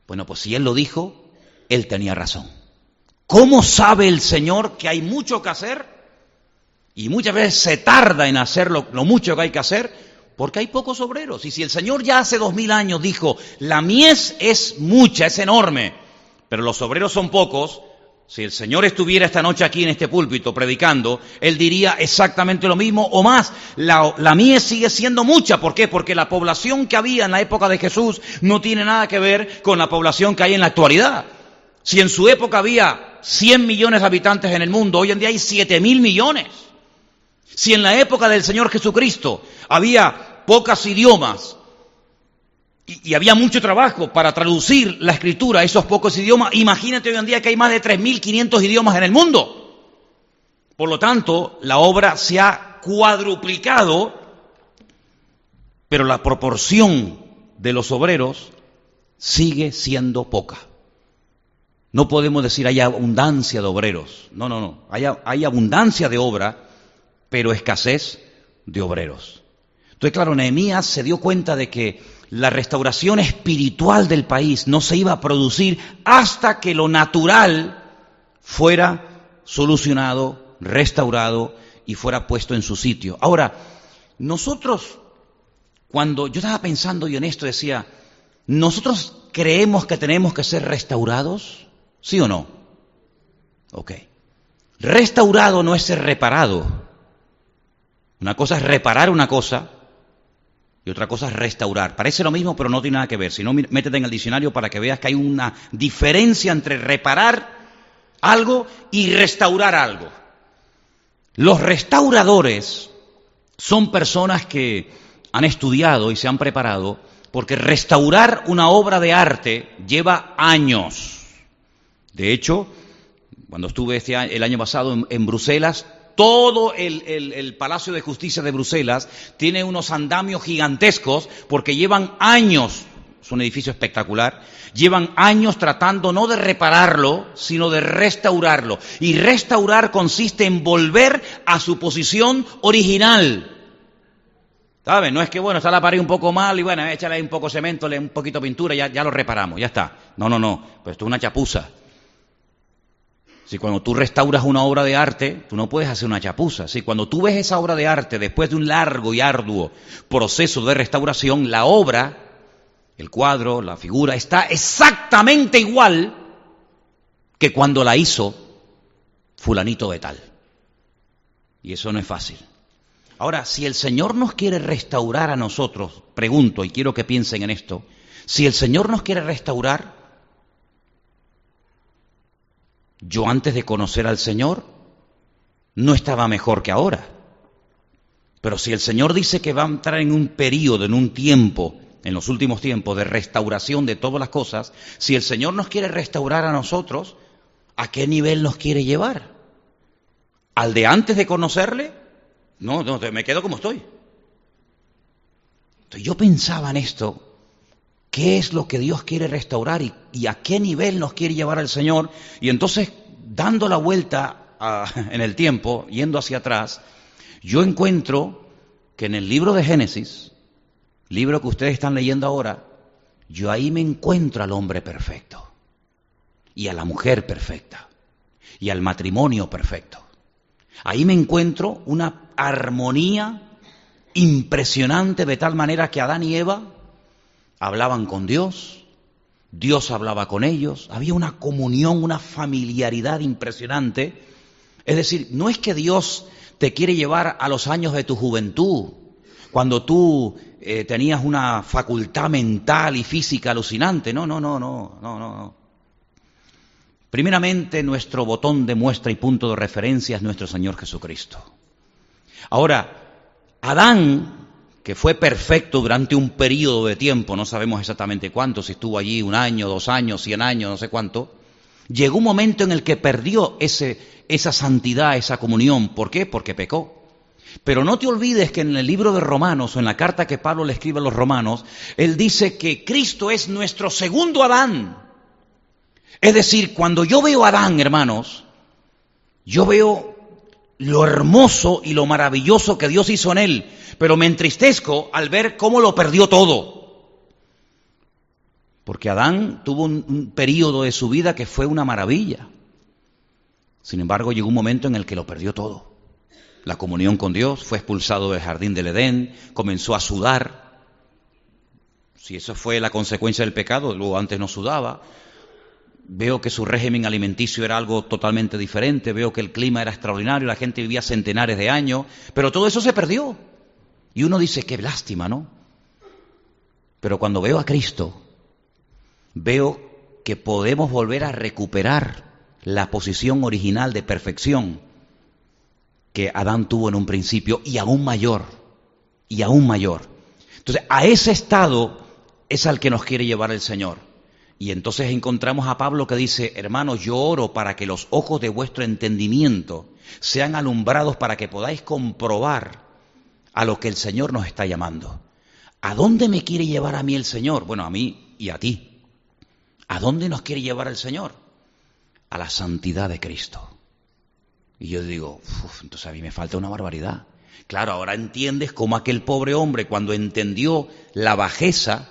Bueno, pues si Él lo dijo, Él tenía razón. ¿Cómo sabe el Señor que hay mucho que hacer? Y muchas veces se tarda en hacer lo, mucho que hay que hacer, porque hay pocos obreros. Y si el Señor ya hace dos mil años dijo, la mies es mucha, es enorme, pero los obreros son pocos, si el Señor estuviera esta noche aquí en este púlpito predicando, Él diría exactamente lo mismo o más. La, la sigue siendo mucha. ¿Por qué? Porque la población que había en la época de Jesús no tiene nada que ver con la población que hay en la actualidad. Si en su época había 100 millones de habitantes en el mundo, hoy en día hay 7 mil millones. Si en la época del Señor Jesucristo había pocos idiomas, y, había mucho trabajo para traducir la escritura a esos pocos idiomas. Imagínate hoy en día que hay más de 3.500 idiomas en el mundo. Por lo tanto, la obra se ha cuadruplicado, pero la proporción de los obreros sigue siendo poca. No podemos decir hay abundancia de obreros. No, no, no. Hay, hay abundancia de obra, pero escasez de obreros. Entonces, claro, Nehemías se dio cuenta de que la restauración espiritual del país no se iba a producir hasta que lo natural fuera solucionado, restaurado y fuera puesto en su sitio. Ahora, nosotros, cuando yo estaba pensando y en esto decía, ¿nosotros creemos que tenemos que ser restaurados? ¿Sí o no? Ok. Restaurado no es ser reparado. Una cosa es reparar una cosa y otra cosa es restaurar. Parece lo mismo, pero no tiene nada que ver. Si no, métete en el diccionario para que veas que hay una diferencia entre reparar algo y restaurar algo. Los restauradores son personas que han estudiado y se han preparado porque restaurar una obra de arte lleva años. De hecho, cuando estuve este el año pasado en Bruselas, todo el, Palacio de Justicia de Bruselas tiene unos andamios gigantescos porque llevan años, es un edificio espectacular, llevan años tratando no de repararlo, sino de restaurarlo. Y restaurar consiste en volver a su posición original. ¿Sabes? No es que, bueno, está la pared un poco mal y bueno, échale un poco cemento, un poquito pintura, ya, ya lo reparamos, ya está. No, no, no, pues esto es una chapuza. Si cuando tú restauras una obra de arte, tú no puedes hacer una chapuza. Si cuando tú ves esa obra de arte después de un largo y arduo proceso de restauración, la obra, el cuadro, la figura, está exactamente igual que cuando la hizo fulanito de tal. Y eso no es fácil. Ahora, si el Señor nos quiere restaurar a nosotros, pregunto y quiero que piensen en esto, si el Señor nos quiere restaurar, yo antes de conocer al Señor no estaba mejor que ahora. Pero si el Señor dice que va a entrar en un periodo, en un tiempo, en los últimos tiempos de restauración de todas las cosas, si el Señor nos quiere restaurar a nosotros, ¿a qué nivel nos quiere llevar? ¿Al de antes de conocerle? No, no, me quedo como estoy. Entonces yo pensaba en esto qué es lo que Dios quiere restaurar y, a qué nivel nos quiere llevar el Señor. Y entonces, dando la vuelta en el tiempo, yendo hacia atrás, yo encuentro que en el libro de Génesis, libro que ustedes están leyendo ahora, yo ahí me encuentro al hombre perfecto y a la mujer perfecta y al matrimonio perfecto. Ahí me encuentro una armonía impresionante de tal manera que Adán y Eva hablaban con Dios, Dios hablaba con ellos, había una comunión, una familiaridad impresionante. Es decir, no es que Dios te quiere llevar a los años de tu juventud, cuando tú eh, tenías una facultad mental y física alucinante. No, no, no, no, no, no. Primeramente, nuestro botón de muestra y punto de referencia es nuestro Señor Jesucristo. Ahora, Adán que fue perfecto durante un periodo de tiempo, no sabemos exactamente cuánto, si estuvo allí un año, dos años, cien años, no sé cuánto, llegó un momento en el que perdió ese, esa santidad, esa comunión. ¿Por qué? Porque pecó. Pero no te olvides que en el libro de Romanos, o en la carta que Pablo le escribe a los romanos, él dice que Cristo es nuestro segundo Adán. Es decir, cuando yo veo a Adán, hermanos, yo veo lo hermoso y lo maravilloso que Dios hizo en él, pero me entristezco al ver cómo lo perdió todo. Porque Adán tuvo un, periodo de su vida que fue una maravilla. Sin embargo, llegó un momento en el que lo perdió todo. La comunión con Dios, fue expulsado del jardín del Edén, comenzó a sudar. Si eso fue la consecuencia del pecado, luego antes no sudaba. Veo que su régimen alimenticio era algo totalmente diferente, veo que el clima era extraordinario, la gente vivía centenares de años, pero todo eso se perdió. Y uno dice, qué lástima, ¿no? Pero cuando veo a Cristo, veo que podemos volver a recuperar la posición original de perfección que Adán tuvo en un principio y aún mayor, y aún mayor. Entonces, a ese estado es al que nos quiere llevar el Señor. Y entonces encontramos a Pablo que dice, hermanos, yo oro para que los ojos de vuestro entendimiento sean alumbrados para que podáis comprobar a lo que el Señor nos está llamando. ¿A dónde me quiere llevar a mí el Señor? Bueno, a mí y a ti. ¿A dónde nos quiere llevar el Señor? A la santidad de Cristo. Y yo digo, entonces a mí me falta una barbaridad. Claro, ahora entiendes cómo aquel pobre hombre cuando entendió la bajeza,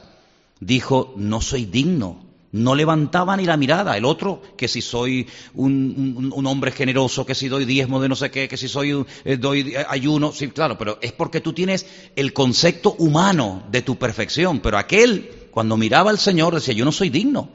dijo, no soy digno no levantaba ni la mirada. El otro, que si soy un, hombre generoso, que si doy diezmo de no sé qué, que si soy eh, doy ayuno, sí, claro, pero es porque tú tienes el concepto humano de tu perfección. Pero aquel, cuando miraba al Señor, decía, yo no soy digno.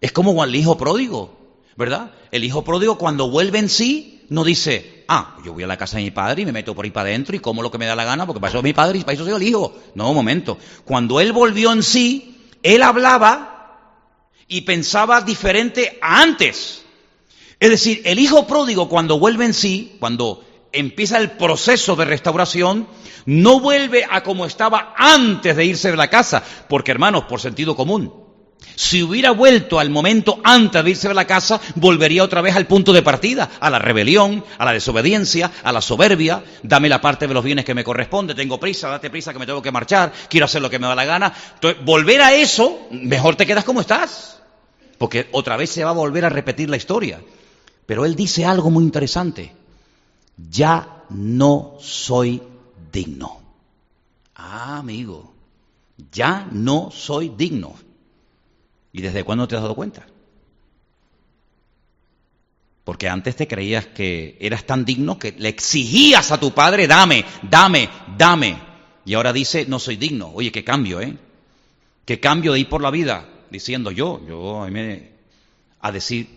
Es como el hijo pródigo, ¿verdad? El hijo pródigo cuando vuelve en sí, no dice, ah, yo voy a la casa de mi padre y me meto por ahí para adentro y como lo que me da la gana, porque para eso es mi padre y para eso soy el hijo. No, un momento. Cuando él volvió en sí, él hablaba y pensaba diferente a antes. Es decir, el hijo pródigo cuando vuelve en sí, cuando empieza el proceso de restauración, no vuelve a como estaba antes de irse de la casa, porque hermanos, por sentido común, si hubiera vuelto al momento antes de irse de la casa, volvería otra vez al punto de partida, a la rebelión, a la desobediencia, a la soberbia, dame la parte de los bienes que me corresponde, tengo prisa, date prisa que me tengo que marchar, quiero hacer lo que me da la gana. Entonces, volver a eso, mejor te quedas como estás porque otra vez se va a volver a repetir la historia. Pero él dice algo muy interesante. Ya no soy digno. Ah, amigo, ya no soy digno. ¿Y desde cuándo te has dado cuenta? Porque antes te creías que eras tan digno que le exigías a tu padre, dame, dame, dame. Y ahora dice, no soy digno. Oye, qué cambio, ¿eh? Qué cambio de ir por la vida diciendo yo, yo a decir,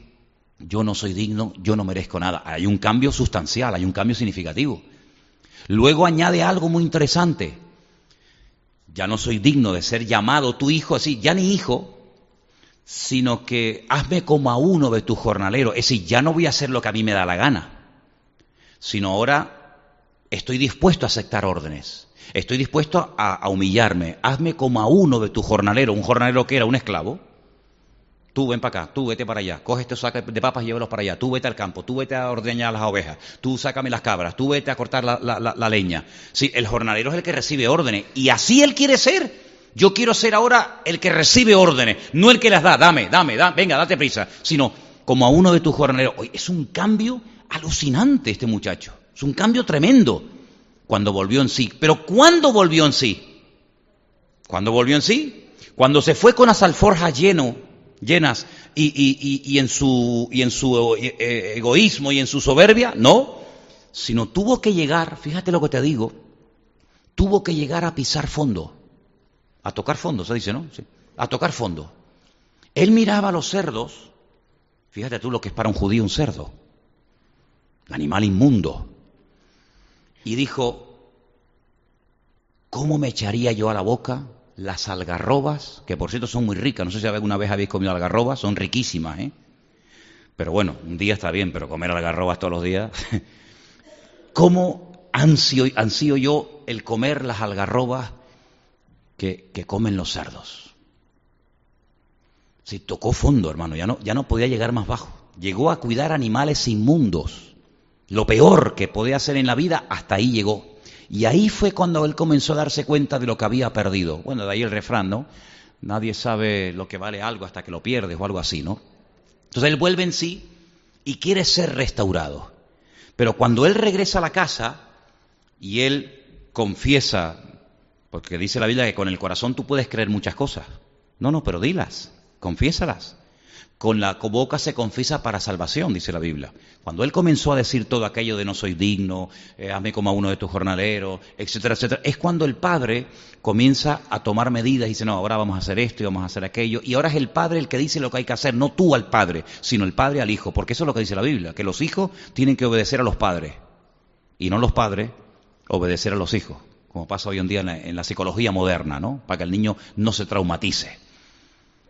yo no soy digno, yo no merezco nada. Hay un cambio sustancial, hay un cambio significativo. Luego añade algo muy interesante. Ya no soy digno de ser llamado tu hijo, así, ya ni hijo, sino que hazme como a uno de tus jornaleros. Es decir, ya no voy a hacer lo que a mí me da la gana, sino ahora estoy dispuesto a aceptar órdenes. Estoy dispuesto a, humillarme. Hazme como a uno de tus jornaleros, un jornalero que era un esclavo. Tú ven para acá, tú vete para allá, coge estos sacos de papas y llévalos para allá, tú vete al campo, tú vete a ordeñar las ovejas, tú sácame las cabras, tú vete a cortar la, leña. Sí, el jornalero es el que recibe órdenes y así él quiere ser. Yo quiero ser ahora el que recibe órdenes, no el que las da, dame, dame, dame venga, date prisa, sino como a uno de tus jornaleros. es un cambio alucinante este muchacho, es un cambio tremendo cuando volvió en sí. Pero ¿cuándo volvió en sí? ¿Cuándo volvió en sí? Cuando se fue con las alforjas lleno, llenas y, en su, y en su eh, eh, egoísmo y en su soberbia, no, sino tuvo que llegar, fíjate lo que te digo, tuvo que llegar a pisar fondo, a tocar fondo, se dice, ¿no? Sí, a tocar fondo. Él miraba a los cerdos, fíjate tú lo que es para un judío un cerdo, animal inmundo, y dijo, ¿cómo me echaría yo a la boca las algarrobas, que por cierto son muy ricas, no sé si alguna vez habéis comido algarrobas, son riquísimas, ¿eh? Pero bueno, un día está bien, pero comer algarrobas todos los días. ¿Cómo ansío yo el comer las algarrobas que, que comen los cerdos? Si tocó fondo, hermano, ya no, ya no podía llegar más bajo. Llegó a cuidar animales inmundos lo peor que podía hacer en la vida, hasta ahí llegó. Y ahí fue cuando él comenzó a darse cuenta de lo que había perdido. Bueno, de ahí el refrán, ¿no? Nadie sabe lo que vale algo hasta que lo pierdes o algo así, ¿no? Entonces él vuelve en sí y quiere ser restaurado. Pero cuando él regresa a la casa y él confiesa, porque dice la Biblia que con el corazón tú puedes creer muchas cosas. No, no, pero dilas, confiésalas. Con la boca se confiesa para salvación, dice la Biblia. Cuando él comenzó a decir todo aquello de no soy digno, eh, hazme como a uno de tus jornaleros, etcétera, etcétera, es cuando el padre comienza a tomar medidas y dice, no, ahora vamos a hacer esto y vamos a hacer aquello. Y ahora es el padre el que dice lo que hay que hacer, no tú al padre, sino el padre al hijo, porque eso es lo que dice la Biblia, que los hijos tienen que obedecer a los padres y no los padres obedecer a los hijos, como pasa hoy en día en la, psicología moderna, ¿no? Para que el niño no se traumatice.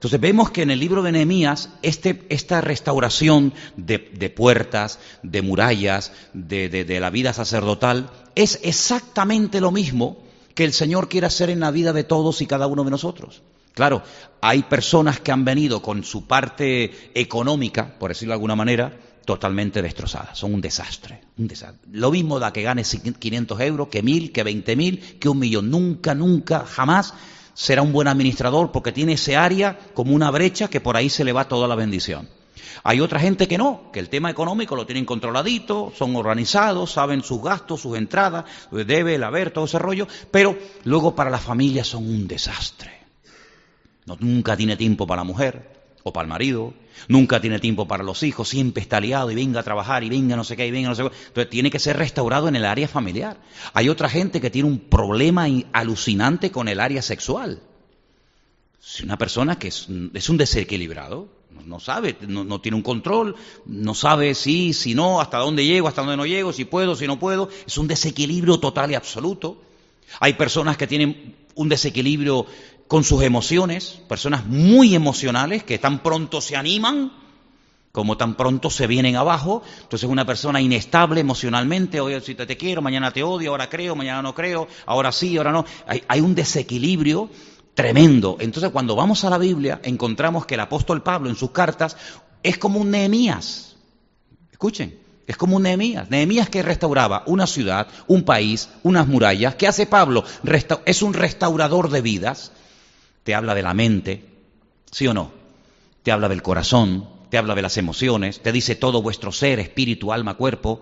Entonces vemos que en el libro de Nehemías este, esta restauración de, puertas, de murallas, de, la vida sacerdotal, es exactamente lo mismo que el Señor quiere hacer en la vida de todos y cada uno de nosotros. Claro, hay personas que han venido con su parte económica, por decirlo de alguna manera, totalmente destrozadas, son un desastre, un desastre. Lo mismo da que gane 500 euros, que 1000, que 20.000, que un millón. Nunca, nunca, jamás será un buen administrador porque tiene ese área como una brecha que por ahí se le va toda la bendición. Hay otra gente que no, que el tema económico lo tienen controladito, son organizados, saben sus gastos, sus entradas, debe el haber, todo ese rollo, pero luego para la familia son un desastre. No, nunca tiene tiempo para la mujer, o para el marido, nunca tiene tiempo para los hijos, siempre está liado y venga a trabajar y venga no sé qué y venga no sé qué. Entonces tiene que ser restaurado en el área familiar. Hay otra gente que tiene un problema alucinante con el área sexual. Es una persona que es, un desequilibrado, no, sabe, no, tiene un control, no sabe si, si no, hasta dónde llego, hasta dónde no llego, si puedo, si no puedo. Es un desequilibrio total y absoluto. Hay personas que tienen un desequilibrio con sus emociones, personas muy emocionales que tan pronto se animan como tan pronto se vienen abajo. Entonces una persona inestable emocionalmente, hoy si te, te quiero, mañana te odio, ahora creo, mañana no creo, ahora sí, ahora no. Hay, hay un desequilibrio tremendo. Entonces cuando vamos a la Biblia encontramos que el apóstol Pablo en sus cartas es como un Nehemías. Escuchen, es como un Nehemías. Nehemías que restauraba una ciudad, un país, unas murallas. ¿Qué hace Pablo? es un restaurador de vidas te habla de la mente, ¿sí o no? Te habla del corazón, te habla de las emociones, te dice todo vuestro ser, espíritu, alma, cuerpo,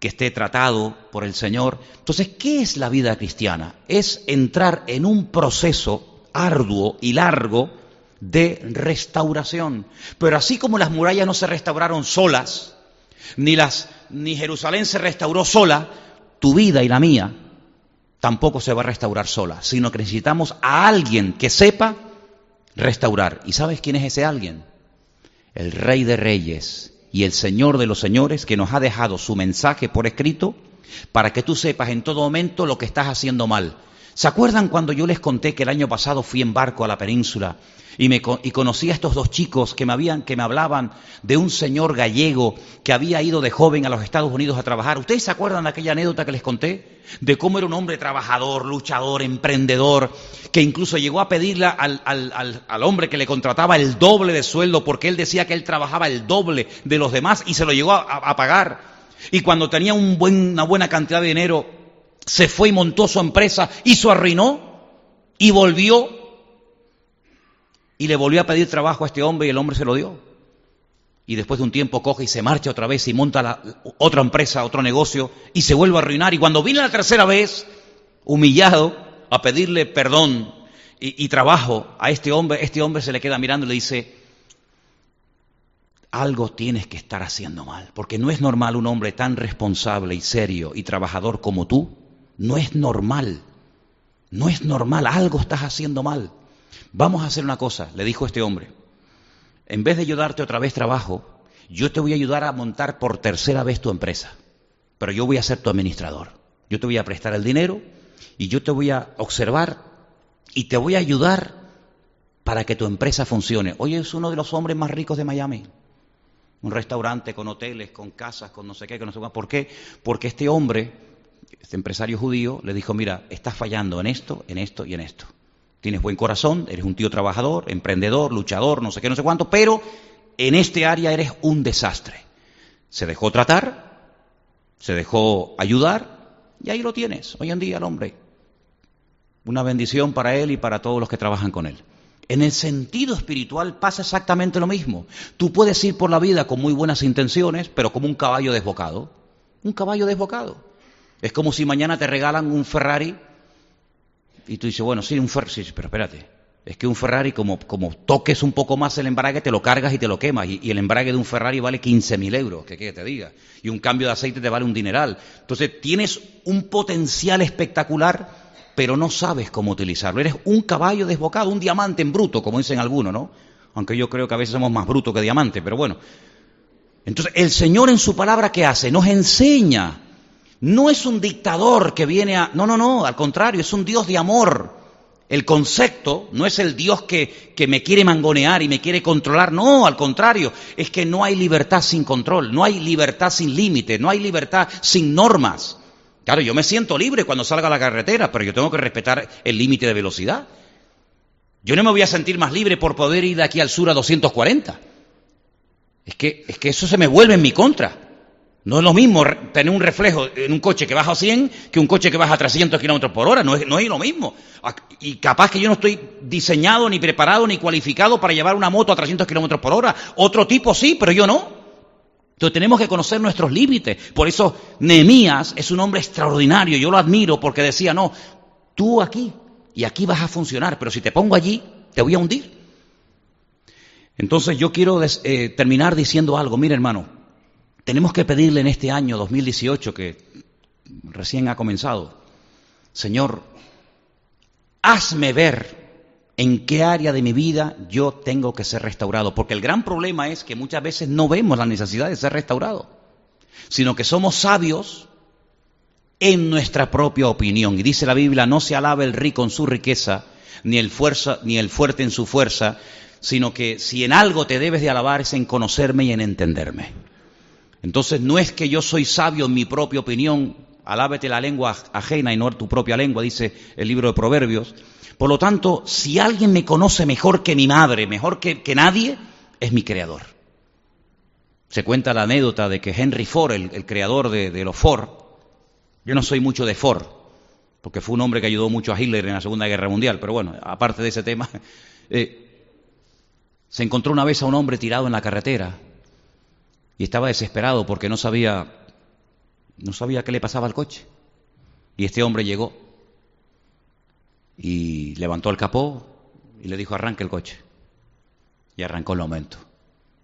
que esté tratado por el Señor. Entonces, ¿qué es la vida cristiana? Es entrar en un proceso arduo y largo de restauración. Pero así como las murallas no se restauraron solas, ni, las, ni Jerusalén se restauró sola, tu vida y la mía tampoco se va a restaurar sola, sino que necesitamos a alguien que sepa restaurar. ¿Y sabes quién es ese alguien? El Rey de Reyes y el Señor de los Señores que nos ha dejado su mensaje por escrito para que tú sepas en todo momento lo que estás haciendo mal. ¿Se acuerdan cuando yo les conté que el año pasado fui en barco a la península y, me, y conocí a estos dos chicos que me, habían, que me hablaban de un señor gallego que había ido de joven a los Estados Unidos a trabajar. ¿Ustedes se acuerdan de aquella anécdota que les conté? De cómo era un hombre trabajador, luchador, emprendedor, que incluso llegó a pedirle al, al, al, hombre que le contrataba el doble de sueldo porque él decía que él trabajaba el doble de los demás y se lo llegó a, pagar. Y cuando tenía buen, una buena cantidad de dinero, se fue y montó su empresa y se arruinó y volvió y le volvió a pedir trabajo a este hombre y el hombre se lo dio. Y después de un tiempo coge y se marcha otra vez y monta la, otra empresa, otro negocio y se vuelve a arruinar. Y cuando viene la tercera vez, humillado, a pedirle perdón y trabajo a este hombre, este hombre se le queda mirando y le dice, algo tienes que estar haciendo mal, porque no es normal un hombre tan responsable y serio y trabajador como tú, no es normal, no es normal, algo estás haciendo mal. Vamos a hacer una cosa, le dijo este hombre. En vez de yo darte otra vez trabajo, yo te voy a ayudar a montar por tercera vez tu empresa. Pero yo voy a ser tu administrador. Yo te voy a prestar el dinero y yo te voy a observar y te voy a ayudar para que tu empresa funcione. Hoy es uno de los hombres más ricos de Miami. Un restaurante con hoteles, con casas, con no sé qué, con no sé qué. ¿Por qué? Porque este hombre, este empresario judío, le dijo, mira, estás fallando en esto, en esto y en esto. Tienes buen corazón, eres un tío trabajador, emprendedor, luchador, no sé qué, no sé cuánto, pero en este área eres un desastre. Se dejó tratar, se dejó ayudar y ahí lo tienes, hoy en día el hombre. Una bendición para él y para todos los que trabajan con él. En el sentido espiritual pasa exactamente lo mismo. Tú puedes ir por la vida con muy buenas intenciones, pero como un caballo desbocado. Un caballo desbocado. Es como si mañana te regalan un Ferrari y tú dices, bueno, sí, un Ferrari, sí, pero espérate, Es que un Ferrari, como, como toques un poco más el embrague, te lo cargas y te lo quemas. Y, el embrague de un Ferrari vale 15.000 euros, que, que te diga. Y un cambio de aceite te vale un dineral. Entonces, tienes un potencial espectacular, pero no sabes cómo utilizarlo. Eres un caballo desbocado, un diamante en bruto, como dicen algunos, ¿no? Aunque yo creo que a veces somos más brutos que diamantes, pero bueno. Entonces, el Señor en su palabra, ¿qué hace? Nos enseña. No es un dictador que viene a... No, no, no, al contrario, es un Dios de amor el concepto no es el Dios que, me quiere mangonear y me quiere controlar, no, al contrario, es que no hay libertad sin control, no hay libertad sin límite, no hay libertad sin normas. Claro, yo me siento libre cuando salga a la carretera, pero yo tengo que respetar el límite de velocidad. Yo no me voy a sentir más libre por poder ir de aquí al sur a 240. Es que, es que eso se me vuelve en mi contra. No es lo mismo tener un reflejo en un coche que baja a 100 que un coche que baja a 300 kilómetros por hora. No es, no es lo mismo. Y capaz que yo no estoy diseñado, ni preparado, ni cualificado para llevar una moto a 300 kilómetros por hora. Otro tipo sí, pero yo no. Entonces tenemos que conocer nuestros límites. Por eso Nehemías es un hombre extraordinario. Yo lo admiro porque decía, no, tú aquí y aquí vas a funcionar, pero si te pongo allí, te voy a hundir. Entonces yo quiero eh, terminar diciendo algo. Mire, hermano, tenemos que pedirle en este año 2018 que recién ha comenzado, Señor, hazme ver en qué área de mi vida yo tengo que ser restaurado, porque el gran problema es que muchas veces no vemos la necesidad de ser restaurado, sino que somos sabios en nuestra propia opinión. Y dice la Biblia, no se alaba el rico en su riqueza, ni el, fuerza, ni el fuerte en su fuerza, sino que si en algo te debes de alabar es en conocerme y en entenderme. Entonces no es que yo soy sabio en mi propia opinión, alábete la lengua ajena y no tu propia lengua, dice el libro de Proverbios. Por lo tanto, si alguien me conoce mejor que mi madre, mejor que, nadie, es mi creador. Se cuenta la anécdota de que Henry Ford, el, creador de, los Ford, yo no soy mucho de Ford, porque fue un hombre que ayudó mucho a Hitler en la Segunda Guerra Mundial, pero bueno, aparte de ese tema, eh, se encontró una vez a un hombre tirado en la carretera y estaba desesperado porque no sabía, no sabía qué le pasaba al coche. Y este hombre llegó y levantó el capó y le dijo, arranque el coche. Y arrancó el momento.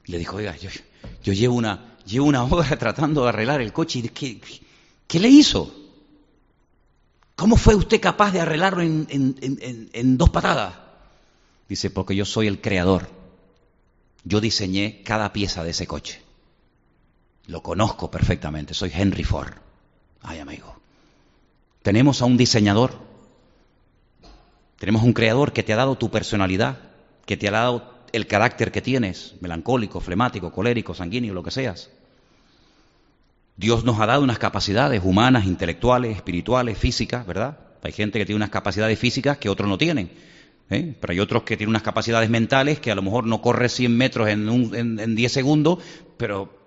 Y le dijo, oiga, yo, llevo, una, llevo una hora tratando de arreglar el coche. ¿Y qué, qué le hizo? ¿Cómo fue usted capaz de arreglarlo en dos patadas? Dice, porque yo soy el creador. Yo diseñé cada pieza de ese coche. Lo conozco perfectamente, soy Henry Ford. Ay, amigo. Tenemos a un diseñador, tenemos un creador que te ha dado tu personalidad, que te ha dado el carácter que tienes, melancólico, flemático, colérico, sanguíneo, lo que seas. Dios nos ha dado unas capacidades humanas, intelectuales, espirituales, físicas, ¿verdad? Hay gente que tiene unas capacidades físicas que otros no tienen. ¿eh? Pero hay otros que tienen unas capacidades mentales que a lo mejor no corre 100 metros en, en, en 10 segundos, pero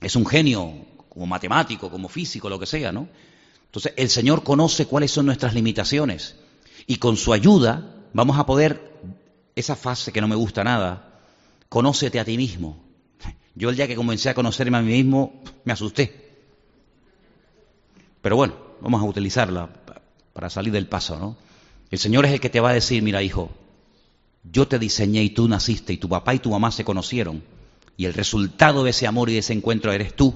es un genio como matemático, como físico, lo que sea, ¿no? Entonces, el Señor conoce cuáles son nuestras limitaciones y con su ayuda vamos a poder, esa fase que no me gusta nada, conócete a ti mismo. Yo el día que comencé a conocerme a mí mismo, me asusté. Pero bueno, vamos a utilizarla para salir del paso, ¿no? El Señor es el que te va a decir, mira hijo, yo te diseñé y tú naciste y tu papá y tu mamá se conocieron y el resultado de ese amor y de ese encuentro eres tú.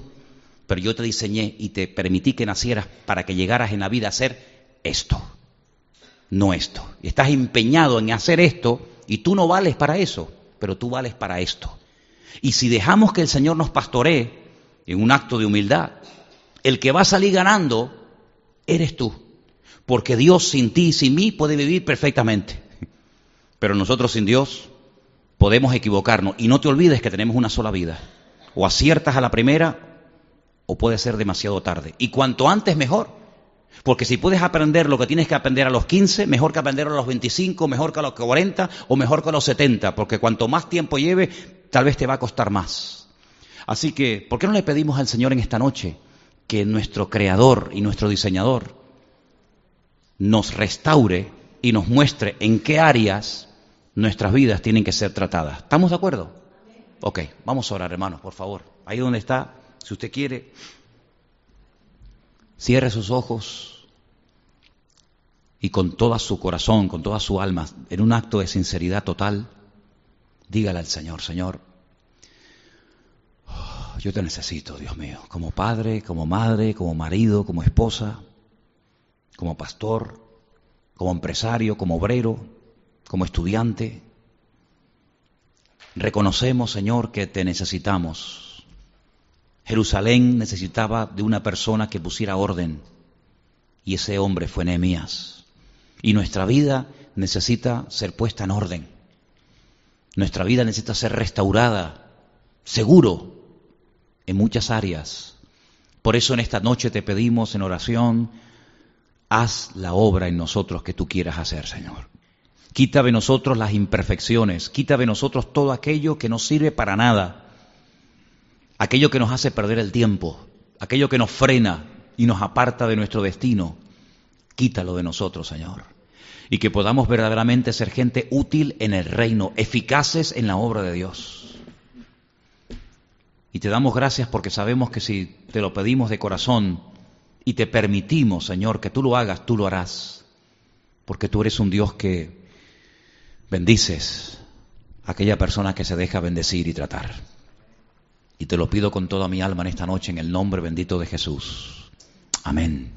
Pero yo te diseñé y te permití que nacieras para que llegaras en la vida a ser esto, no esto. Estás empeñado en hacer esto y tú no vales para eso, pero tú vales para esto. Y si dejamos que el Señor nos pastoree en un acto de humildad, el que va a salir ganando eres tú. Porque Dios sin ti y sin mí puede vivir perfectamente. Pero nosotros sin Dios podemos equivocarnos. Y no te olvides que tenemos una sola vida. O aciertas a la primera o puede ser demasiado tarde. Y cuanto antes mejor. Porque si puedes aprender lo que tienes que aprender a los 15, mejor que aprender a los 25, mejor que a los 40 o mejor que a los 70. Porque cuanto más tiempo lleve, tal vez te va a costar más. Así que, ¿por qué no le pedimos al Señor en esta noche que nuestro creador y nuestro diseñador nos restaure y nos muestre en qué áreas nuestras vidas tienen que ser tratadas. ¿Estamos de acuerdo? Ok, vamos a orar, hermanos, por favor. Ahí donde está, si usted quiere, cierre sus ojos y con todo su corazón, con toda su alma, en un acto de sinceridad total, dígale al Señor, Señor, oh, yo te necesito, Dios mío, como padre, como madre, como marido, como esposa, como pastor, como empresario, como obrero, como estudiante. Reconocemos, Señor, que te necesitamos. Jerusalén necesitaba de una persona que pusiera orden y ese hombre fue Nehemías. Y nuestra vida necesita ser puesta en orden. Nuestra vida necesita ser restaurada, seguro, en muchas áreas. Por eso en esta noche te pedimos en oración, haz la obra en nosotros que tú quieras hacer, Señor. Quita de nosotros las imperfecciones, quita de nosotros todo aquello que no sirve para nada, aquello que nos hace perder el tiempo, aquello que nos frena y nos aparta de nuestro destino. Quítalo de nosotros, Señor. Y que podamos verdaderamente ser gente útil en el reino, eficaces en la obra de Dios. Y te damos gracias porque sabemos que si te lo pedimos de corazón y te permitimos, Señor, que tú lo hagas, tú lo harás. Porque tú eres un Dios que bendices a aquella persona que se deja bendecir y tratar. Y te lo pido con toda mi alma en esta noche en el nombre bendito de Jesús. Amén.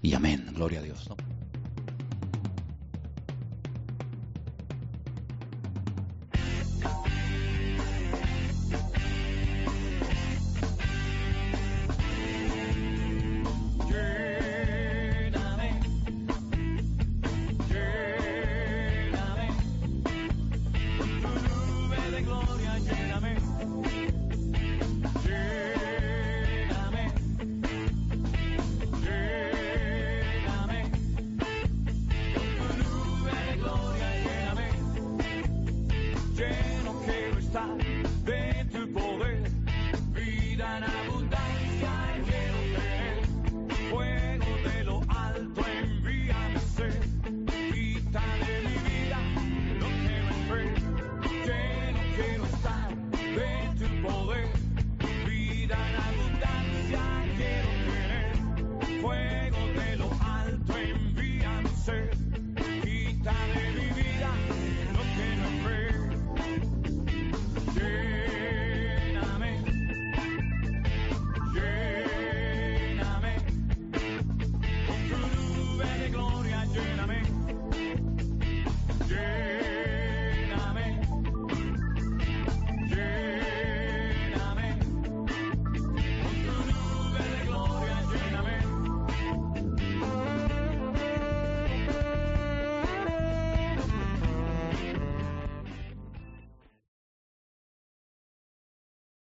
Y amén. Gloria a Dios.